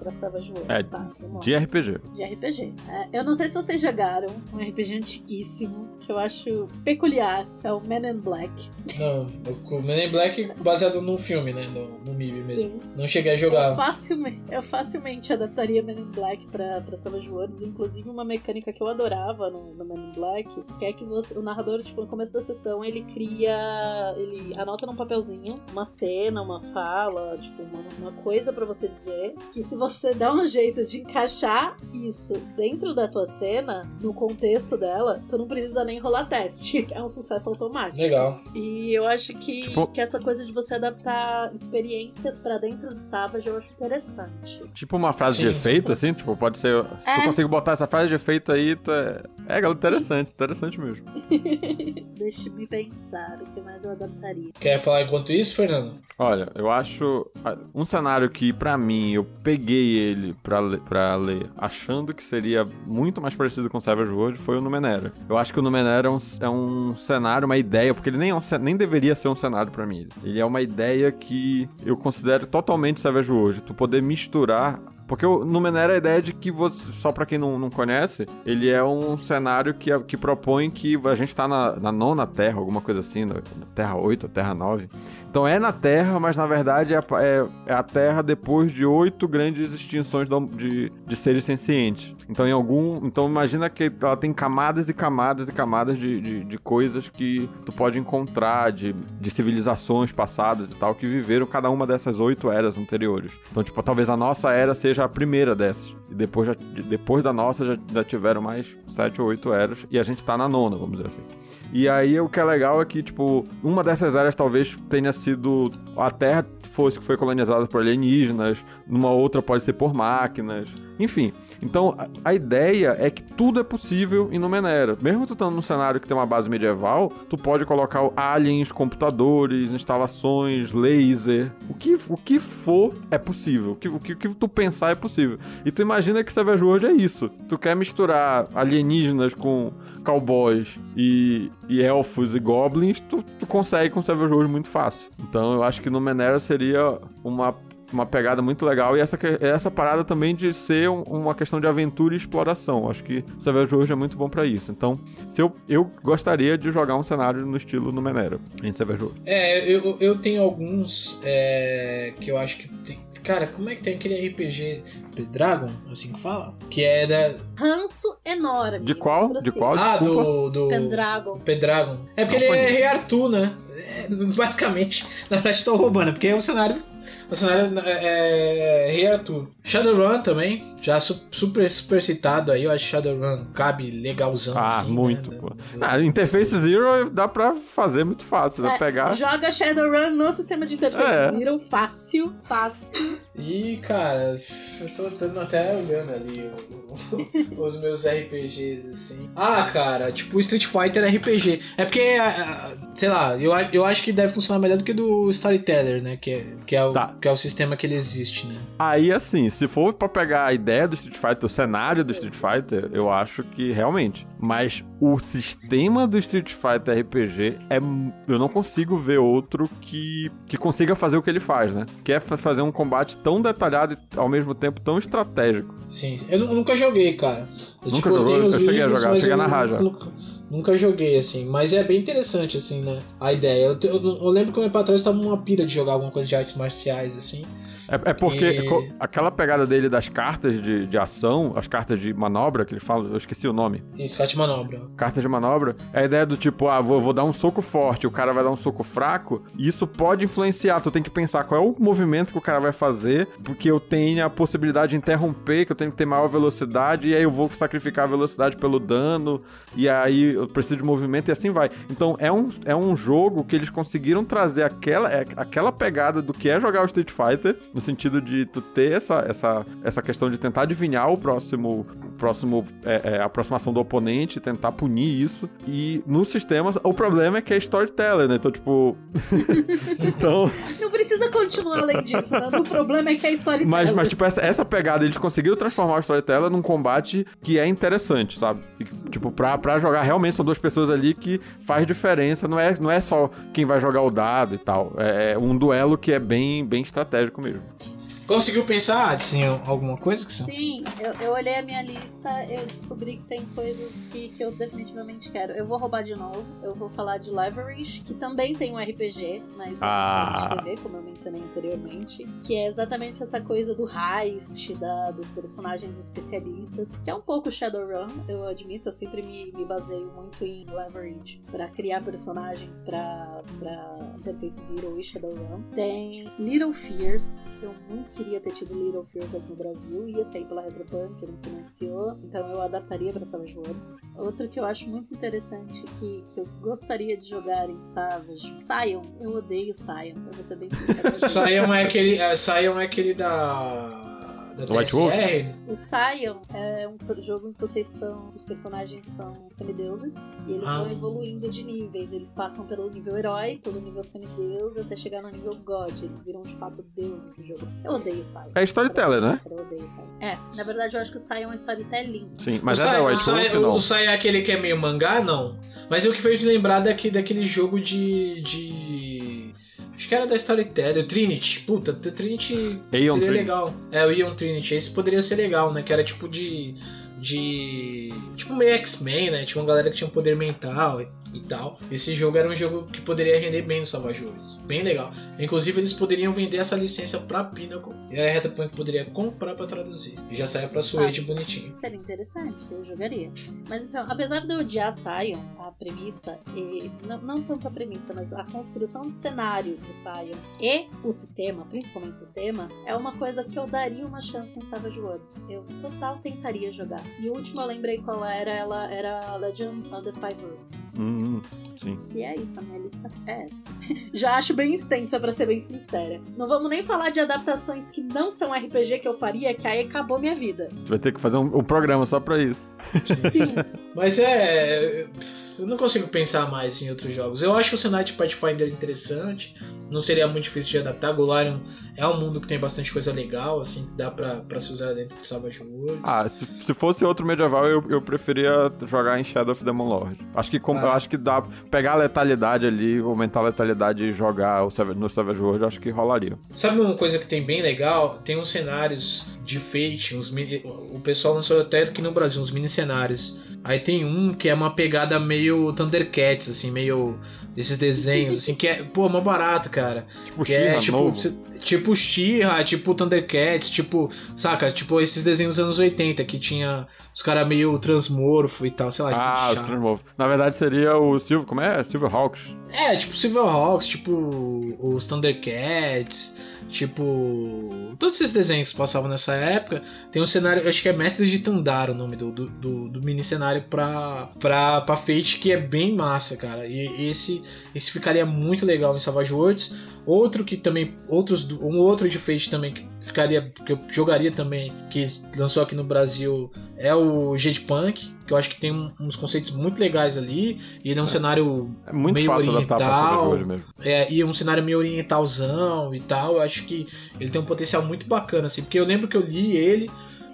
pra Savage Worlds, É, tá? De RPG. de RPG. É, eu não sei se vocês jogaram um RPG antiguíssimo que eu acho peculiar, que é o Men in Black. Não, o Men in Black baseado num filme, né? No, no MIB mesmo. Sim. Não cheguei a Eu jogar. facilmente, eu facilmente adaptaria Men in Black pra, pra Savage Worlds. Inclusive, uma mecânica que eu adorava no, no Men in Black, que é que você, o narrador, tipo, no começo da sessão, ele cria. Ele anota num papelzinho uma cena, uma fala, tipo, uma, uma coisa pra você dizer. Que se você der um jeito de encaixar isso dentro da tua cena, no contexto dela, tu não precisa nem rolar teste. É um sucesso automático. Legal. E eu acho que, Tipo- que essa coisa de você adaptar experiências pra dentro de Savage eu acho interessante. Tipo uma frase de Sim. efeito, assim, tipo, pode ser. Se tu É. conseguir botar essa frase de efeito aí, tu é. É, galera, interessante, interessante mesmo. Deixa-me pensar o que mais eu adaptaria. Quer falar enquanto isso, Fernando? Olha, eu acho um cenário que, pra mim, eu peguei ele pra, le- pra ler achando que seria muito mais parecido com Savage World foi o Numenera. Eu acho que o Numenera é um, é um cenário, uma ideia, porque ele nem, é um nem deveria ser um cenário pra mim. Ele é uma ideia que eu considero totalmente Savage World. Tu poder misturar porque o Numenera é a ideia de que você, só pra quem não, não conhece, ele é um cenário que, que propõe que a gente tá na, na nona Terra, alguma coisa assim, na Terra 8, Terra 9. Então é na Terra, mas na verdade é, a- é- é a Terra depois de oito grandes extinções de, de seres sencientes. Então em algum. Então imagina que ela tem camadas e camadas e camadas de, de, de coisas que tu pode encontrar, de, de civilizações passadas e tal, que viveram cada uma dessas oito eras anteriores. Então, tipo, talvez a nossa era seja a primeira dessas. E depois, já, de- depois da nossa já, já tiveram mais sete ou oito eras. E a gente tá na nona, vamos dizer assim. E aí o que é legal é que, tipo, uma dessas áreas talvez tenha sido. A Terra fosse que foi colonizada por alienígenas, numa outra pode ser por máquinas. Enfim. Então, a, ideia é que tudo é possível em Numenera. Mesmo tu estando num cenário que tem uma base medieval, tu pode colocar aliens, computadores, instalações, laser. O que, o que for é possível. O que, o que, o que tu pensar é possível. E tu imagina que Savage World é isso. Tu quer misturar alienígenas com cowboys e, e elfos e goblins, tu, tu consegue com Savage World muito fácil. Então eu acho que no Menera seria uma, uma pegada muito legal. E essa, essa parada também de ser um- uma questão de aventura e exploração. Acho que Savage World é muito bom pra isso. Então, se eu, eu gostaria de jogar um cenário no estilo no Menera, em Savage World. É, eu, eu tenho alguns é, que eu acho que. tem- Cara, como é que tem aquele RPG Dragon, assim que fala? Que é da. Ranço enorme. De qual? De qual? Ah, desculpa. do. do Pendragon. Pendragon. É porque Não ele é. Rei Arthur, né? É, basicamente, na verdade, tô roubando, porque é um cenário O cenário é, é Rei Arthur. Shadowrun também, já su super, super citado aí. Eu acho que Shadowrun cabe legalzão. Ah, assim, muito, né? pô. Do- Ah, Interface Zero dá pra fazer muito fácil. Vai É, pegar. Joga Shadowrun no sistema de interface É. Zero, fácil, fácil. E, cara, eu tô, tô até olhando ali o- o- os meus RPGs, assim. Ah, cara, tipo Street Fighter RPG. É porque, ah, sei lá, eu, eu acho que deve funcionar melhor do que do Storyteller, né? Que é, que é, o, Tá. que é o sistema que ele existe, né? Aí, assim, se for pra pegar a ideia do Street Fighter, o cenário do Street Fighter, eu acho que realmente. Mas o sistema do Street Fighter RPG é. Eu não consigo ver outro que, que consiga fazer o que ele faz, né? Que é fa- fazer um combate tão detalhado e ao mesmo tempo tão estratégico. Sim, eu, nu- eu nunca joguei, cara. Eu, Nunca eu jogou? os Eu cheguei a livros, jogar, mas cheguei a eu narrar já. Nunca, nunca joguei, assim. Mas é bem interessante, assim, né? A ideia. Eu, eu- eu lembro que um tempo atrás tava numa pira de jogar alguma coisa de artes marciais, assim. É, é porque E- aquela pegada dele das cartas de, de ação, as cartas de manobra que ele fala, eu esqueci o nome. Isso, Cat Manobra. Cartas de manobra, é a ideia do tipo, ah, vou, vou dar um soco forte, o cara vai dar um soco fraco, e isso pode influenciar. Tu tem que pensar qual é o movimento que o cara vai fazer, porque eu tenho a possibilidade de interromper, que eu tenho que ter maior velocidade, e aí eu vou sacrificar a velocidade pelo dano, e aí eu preciso de movimento, e assim vai. Então é um, é um jogo que eles conseguiram trazer aquela, é, aquela pegada do que é jogar o Street Fighter, no sentido de tu ter essa, essa, essa questão de tentar adivinhar o próximo, o próximo é, é, a aproximação do oponente, tentar punir isso. E no sistema, o problema é que é storyteller, né? Então, tipo. então. Não precisa continuar além disso, né? O problema é que a história Mas, mas, tipo, essa, essa pegada, eles conseguiram transformar o storyteller num combate que é interessante, sabe? E, tipo, pra, pra jogar realmente são duas pessoas ali que faz diferença. Não é, não é só quem vai jogar o dado e tal. É, é um duelo que é bem, bem estratégico mesmo. Thank you. Conseguiu pensar, assim, alguma coisa que são? Sim, eu, eu olhei a minha lista, eu descobri que tem coisas que, que eu definitivamente quero. Eu vou roubar de novo, eu vou falar de Leverage, que também tem um RPG, mas Ah. é de TV, como eu mencionei anteriormente, que é exatamente essa coisa do heist, da, dos personagens especialistas, que é um pouco Shadowrun, eu admito, eu sempre me, me baseio muito em Leverage pra criar personagens pra, pra Interface Zero e Shadowrun. Tem Little Fears, eu muito queria ter tido Little Fears aqui no Brasil, ia sair pela Retropunk, ele financiou, então eu adaptaria para Savage Worlds. Outro que eu acho muito interessante, que, que eu gostaria de jogar em Savage, Sion, eu odeio Sion, eu vou ser bem. Sion é aquele, é, Sion é aquele da. Da Do White Wolf? O Sion é um jogo em que vocês são. Os personagens são semideuses e eles Ah. vão evoluindo de níveis. Eles passam pelo nível herói, pelo nível semideus, até chegar no nível God. Eles viram de fato deuses do jogo. Eu odeio Sion. É storyteller, né? Eu odeio Sion. É, na verdade eu acho que o Sion é um storytelling. Sim, mas o é da Sion- White o Sion- Wolf, não. O Sion é aquele que é meio mangá, não. Mas o que fez lembrar daqui, daquele jogo de. de. Acho que era da Storyteller, o Trinity. Puta, o Trinity Aeon seria Trinity. legal. É, o Ion Trinity. Esse poderia ser legal, né? Que era tipo de. de. Tipo meio X-Men, né? Tinha uma galera que tinha um poder mental e, e tal. Esse jogo era um jogo que poderia render bem no Savage Worlds. Bem legal. Inclusive, eles poderiam vender essa licença pra Pinnacle. E a Retapunk poderia comprar pra traduzir. E já saia pra Ah, bonitinho. Seria interessante, eu jogaria. Mas então, apesar de eu odiar Sion, a premissa, e não, não tanto a premissa, mas a construção de cenário do Sion e o sistema, principalmente o sistema, é uma coisa que eu daria uma chance em Savage Worlds. Eu total tentaria jogar. E o último eu lembrei qual era, ela era Legend of the Five Worlds. Hum, sim. E é isso, a minha lista é essa. Já acho bem extensa, pra ser bem sincera. Não vamos nem falar de adaptações que não são RPG que eu faria, que aí acabou minha vida. Vai ter que fazer um, um programa só pra isso. Sim. Mas é. Eu não consigo pensar mais em outros jogos. Eu acho o cenário de Pathfinder interessante. Não seria muito difícil de adaptar. Golarion é um mundo que tem bastante coisa legal, assim, que dá pra, pra se usar dentro de Savage Worlds. Ah, se, se fosse outro medieval, eu, eu preferia jogar em Shadow of the Demon Lord. Acho que, com- Ah. eu acho que dá pegar a letalidade ali, aumentar a letalidade e jogar o Savage- no Savage World, acho que rolaria. Sabe uma coisa que tem bem legal? Tem uns cenários de Fate, uns o pessoal lançou até aqui no Brasil, uns mini cenários. Aí tem um que é uma pegada meio Thundercats, assim, meio esses desenhos, assim, que é, pô, mó barato, cara. Tipo, Que é tipo, novo. cê- Tipo She-Ra, tipo Thundercats, tipo, saca? Tipo esses desenhos dos anos 80 que tinha os caras meio transmorfo e tal, sei lá. Ah, os Transmorphs. Na verdade seria o Silver. Como é? Silverhawks. É, tipo Silverhawks, tipo os Thundercats, tipo. Todos esses desenhos que passavam nessa época. Tem um cenário, acho que é Mestres de Tandar o nome do, do, do, do mini cenário pra, pra, pra Fate, que é bem massa, cara. E esse, esse ficaria muito legal em Savage Worlds. Outro que também. Outros, um outro de Fate também que ficaria. que eu jogaria também, que lançou aqui no Brasil, é o Jade Punk, que eu acho que tem um- uns conceitos muito legais ali. E ele é um cenário É muito meio fácil oriental. Worlds mesmo. É, e um cenário meio orientalzão e tal. Eu acho que ele tem um potencial muito bacana, assim. Porque eu lembro que eu li ele,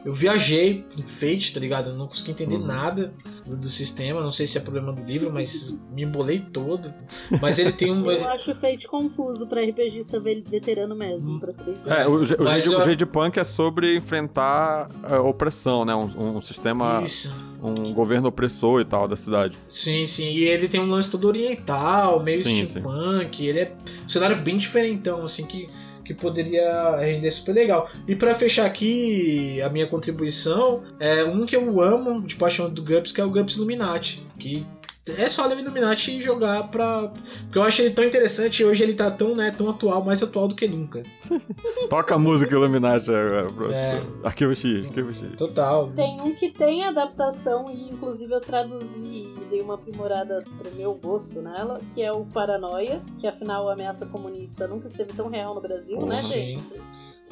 eu viajei em Fate, tá ligado? Eu não consegui entender Uhum. nada do, do sistema. Não sei se é problema do livro, mas me embolei todo. Mas ele tem um. Eu acho Fate confuso pra RPGista ve- veterano mesmo, pra ser bem sincero. É, o, o, Mas eu- o Jade Punk é sobre enfrentar a opressão, né? Um, um sistema, Isso. um governo opressor e tal da cidade. Sim, sim. E ele tem um lance todo oriental, meio Sim, steampunk. Ele é um cenário bem diferentão, assim, que, que poderia render super legal. E pra fechar aqui a minha contribuição, é um que eu amo de paixão do GURPS, que é o GURPS Illuminati. Que é só ler o Illuminati e jogar pra. Porque eu acho ele tão interessante e hoje ele tá tão, né, tão atual, mais atual do que nunca. Toca a música Illuminati agora. Pronto. É. Arquivo X, arquivo X. Total. Tem um que tem adaptação e inclusive eu traduzi e dei uma aprimorada pro meu gosto nela, que é o Paranoia, que afinal a ameaça comunista nunca esteve tão real no Brasil, né, Sim.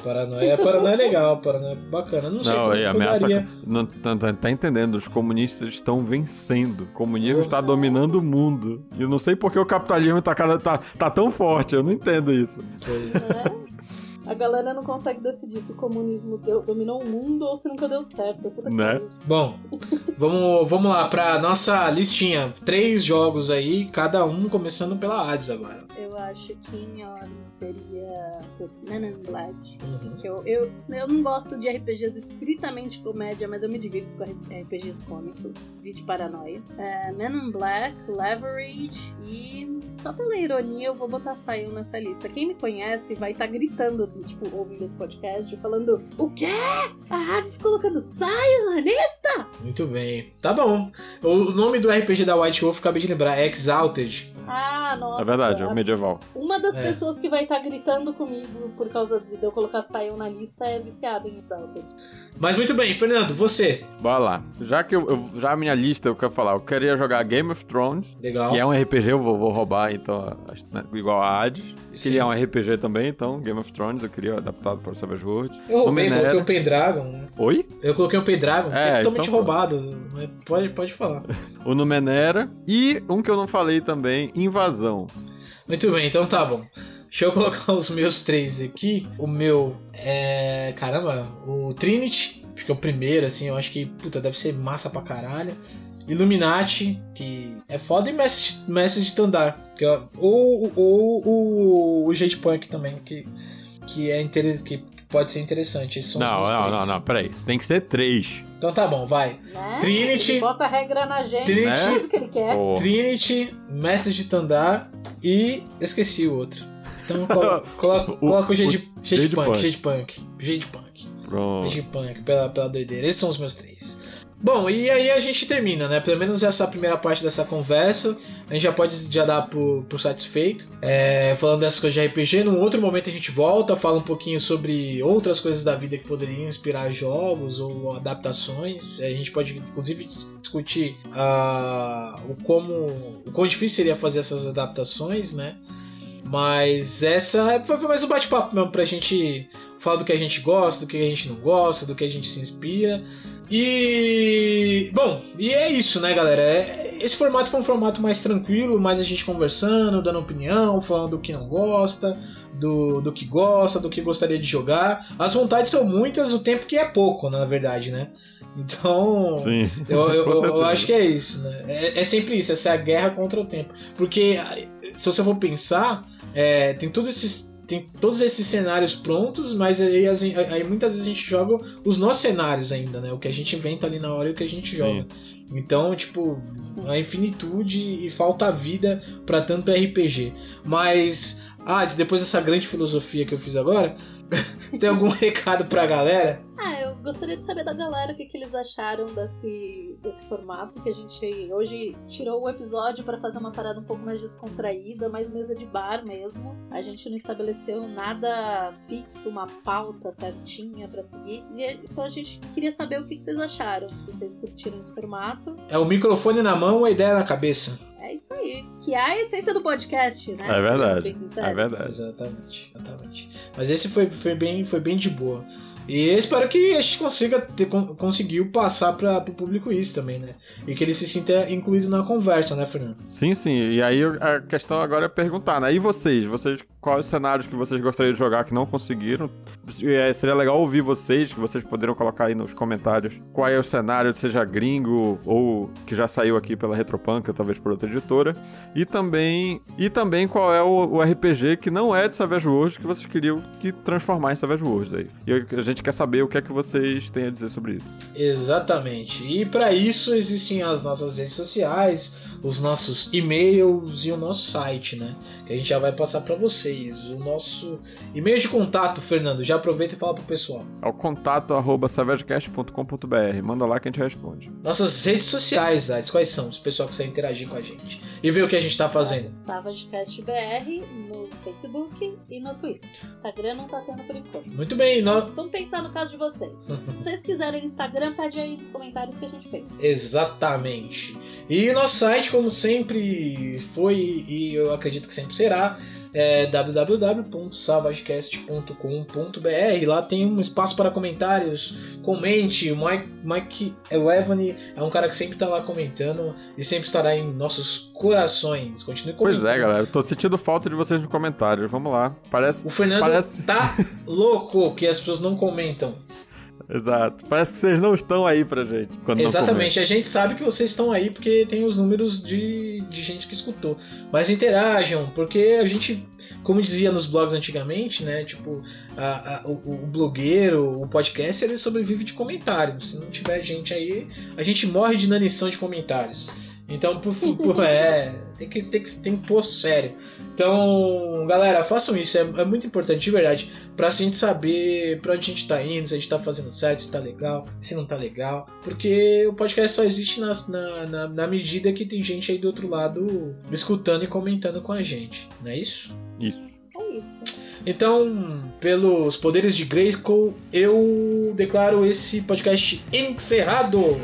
Paranoia, paranoia é legal, paranoia é bacana. Não sei Não, como ameaça. Não, não, tá, tá entendendo? Os comunistas estão vencendo. O comunismo está dominando o mundo. E eu não sei porque o capitalismo tá, cada- tá, tá tão forte. Eu não entendo isso. É. A galera não consegue decidir se o comunismo deu- dominou o mundo ou se nunca deu certo. Né? Bom, vamos, vamos lá pra nossa listinha. Três jogos aí, cada um começando pela Hades agora. Eu acho que em ordem seria o Men in Black. Uhum. Que eu, eu, eu não gosto de RPGs estritamente comédia, mas eu me divirto com RPGs cômicos. Vídeo Paranoia. É, Men in Black, Leverage e. Só pela ironia, eu vou botar Sion nessa lista. Quem me conhece vai estar gritando, tipo, ouvindo esse podcast, falando: O quê? A Hades colocando Sion na lista? Muito bem. Tá bom. O nome do RPG da White Wolf, acabei de lembrar, é Exalted. Ah, nossa. É verdade, é o medieval. Uma das É. pessoas que vai estar gritando comigo por causa de eu colocar Sion na lista é viciada em Exalted. Mas muito bem, Fernando, você. Bora lá. Já que eu, eu- já a minha lista, eu quero falar, eu queria jogar Game of Thrones, Legal. que é um RPG, eu vou, vou roubar, então, né, igual a Hades. Eu Sim. queria um RPG também, então, Game of Thrones, eu queria adaptado para o Savage Worlds. Eu roubei, Numenera. coloquei o Pendragon. né? Oi? Eu coloquei o Pendragon, que É, é totalmente então roubado. mas Pode, pode falar. O Numenera. E um que eu não falei também, Invasão. Muito bem, então tá bom. Deixa eu colocar os meus três aqui. O meu é. Caramba, o Trinity. Acho que é o primeiro, assim. Eu acho que, puta, deve ser massa pra caralho. Illuminati, que é foda, e Mestre, Mestre de Tandar. Que é, ou, ou, ou o Jade Punk também, que, que, é inter... que pode ser interessante. Esses são Não, não, três. não, não, peraí. Isso tem que ser três. Então tá bom, vai. Né? Trinity. Ele bota a regra na gente, Trinity. o que ele quer. Trinity, Mestre de Tandar e. Esqueci o outro. Então colo- coloca, O- coloca o Jade, o Jade Jade Punk, Punk. Jade Punk, Jade Punk, Pronto. Jade Punk, pela, pela doideira. Esses são os meus três. Bom, e aí a gente termina, né? Pelo menos essa primeira parte dessa conversa. A gente já pode já dar por, por satisfeito. É, falando dessas coisas de RPG. Num outro momento a gente volta, fala um pouquinho sobre outras coisas da vida que poderiam inspirar jogos ou adaptações. A gente pode, inclusive, dis- discutir ah, o como. o quão difícil seria fazer essas adaptações, né? Mas essa foi mais um bate-papo mesmo pra gente falar do que a gente gosta, do que a gente não gosta, do que a gente se inspira. E. Bom, e é isso, né, galera? É- Esse formato foi um formato mais tranquilo, mais a gente conversando, dando opinião, falando do que não gosta, do, do que gosta, do que gostaria de jogar. As vontades são muitas, o tempo que é pouco, na verdade, né? Então. Sim. Eu, eu- eu acho que é isso, né? É, é sempre isso, essa é a guerra contra o tempo. Porque se você for pensar, é, tem todos esses. Tem todos esses cenários prontos, mas aí, as- aí muitas vezes a gente joga os nossos cenários ainda, né? O que a gente inventa ali na hora e o que a gente Sim. joga. Então, tipo, a infinitude e falta vida pra tanto RPG. Mas Ah, depois dessa grande filosofia que eu fiz agora, tem algum recado pra galera? Ah, eu gostaria de saber da galera o que, que eles acharam desse, desse formato que a gente hoje tirou o episódio para fazer uma parada um pouco mais descontraída, mais mesa de bar mesmo. A gente não estabeleceu nada fixo, uma pauta certinha para seguir. E, então a gente queria saber o que, que vocês acharam, se vocês curtiram esse formato. É o microfone na mão, a ideia na cabeça. É isso aí. Que é a essência do podcast, né? É verdade. É verdade. Exatamente, exatamente. Mas esse foi, foi, bem, foi bem de boa. E espero que a gente consiga ter, con- conseguiu passar para o público isso também, né? E que ele se sinta incluído na conversa, né, Fernando? Sim, sim. E aí a questão agora é perguntar, né? E vocês? Vocês quais os cenários que vocês gostariam de jogar que não conseguiram? É, seria legal ouvir vocês, que vocês poderiam colocar aí nos comentários qual é o cenário, seja gringo ou que já saiu aqui pela Retropunk, ou talvez por outra editora. E também, e também qual é o, o RPG que não é de Savage Worlds que vocês queriam que transformar em Savage Worlds aí. E a gente quer saber o que é que vocês têm a dizer sobre isso. Exatamente. E para isso existem as nossas redes sociais, os nossos e-mails e o nosso site, né? Que a gente já vai passar para vocês. O nosso e-mail de contato, Fernando, já aproveita e fala pro pessoal. É o contato arroba savagecast.com.br. Manda lá que a gente responde. Nossas redes sociais, Ades, quais são? Os pessoal que quiser interagir com a gente e ver o que a gente tá fazendo. Savagecast BR no Facebook e no Twitter. Instagram não tá tendo por enquanto. Muito bem, nós... Vamos pensar no caso de vocês. Se vocês quiserem Instagram, pede aí nos comentários que a gente fez. Exatamente. E o nosso site, como sempre foi e eu acredito que sempre será, é www.savagecast.com.br. Lá tem um espaço para comentários. Comente. O Mike, Mike Evany é um cara que sempre está lá comentando e sempre estará em nossos corações. Continue comentando. Pois é, galera. Eu tô sentindo falta de vocês no comentário. Vamos lá. Parece. O Fernando Parece- tá louco que as pessoas não comentam. Exato. Parece que vocês não estão aí pra gente. Exatamente, a gente sabe que vocês estão aí porque tem os números de, de gente que escutou. Mas interajam, porque a gente, como dizia nos blogs antigamente, né? Tipo, a- a- o, o blogueiro, o podcast, ele sobrevive de comentários. Se não tiver gente aí, a gente morre de inanição de comentários. Então, por favor, é. Tem que, tem, que, tem que pôr sério. Então, galera, façam isso. É, é muito importante, de verdade. Pra gente saber pra onde a gente tá indo, se a gente tá fazendo certo, se tá legal, se não tá legal. Porque o podcast só existe na, na, na, na medida que tem gente aí do outro lado escutando e comentando com a gente. Não é isso? Isso. É isso. Então, pelos poderes de Grayskull, eu declaro esse podcast encerrado.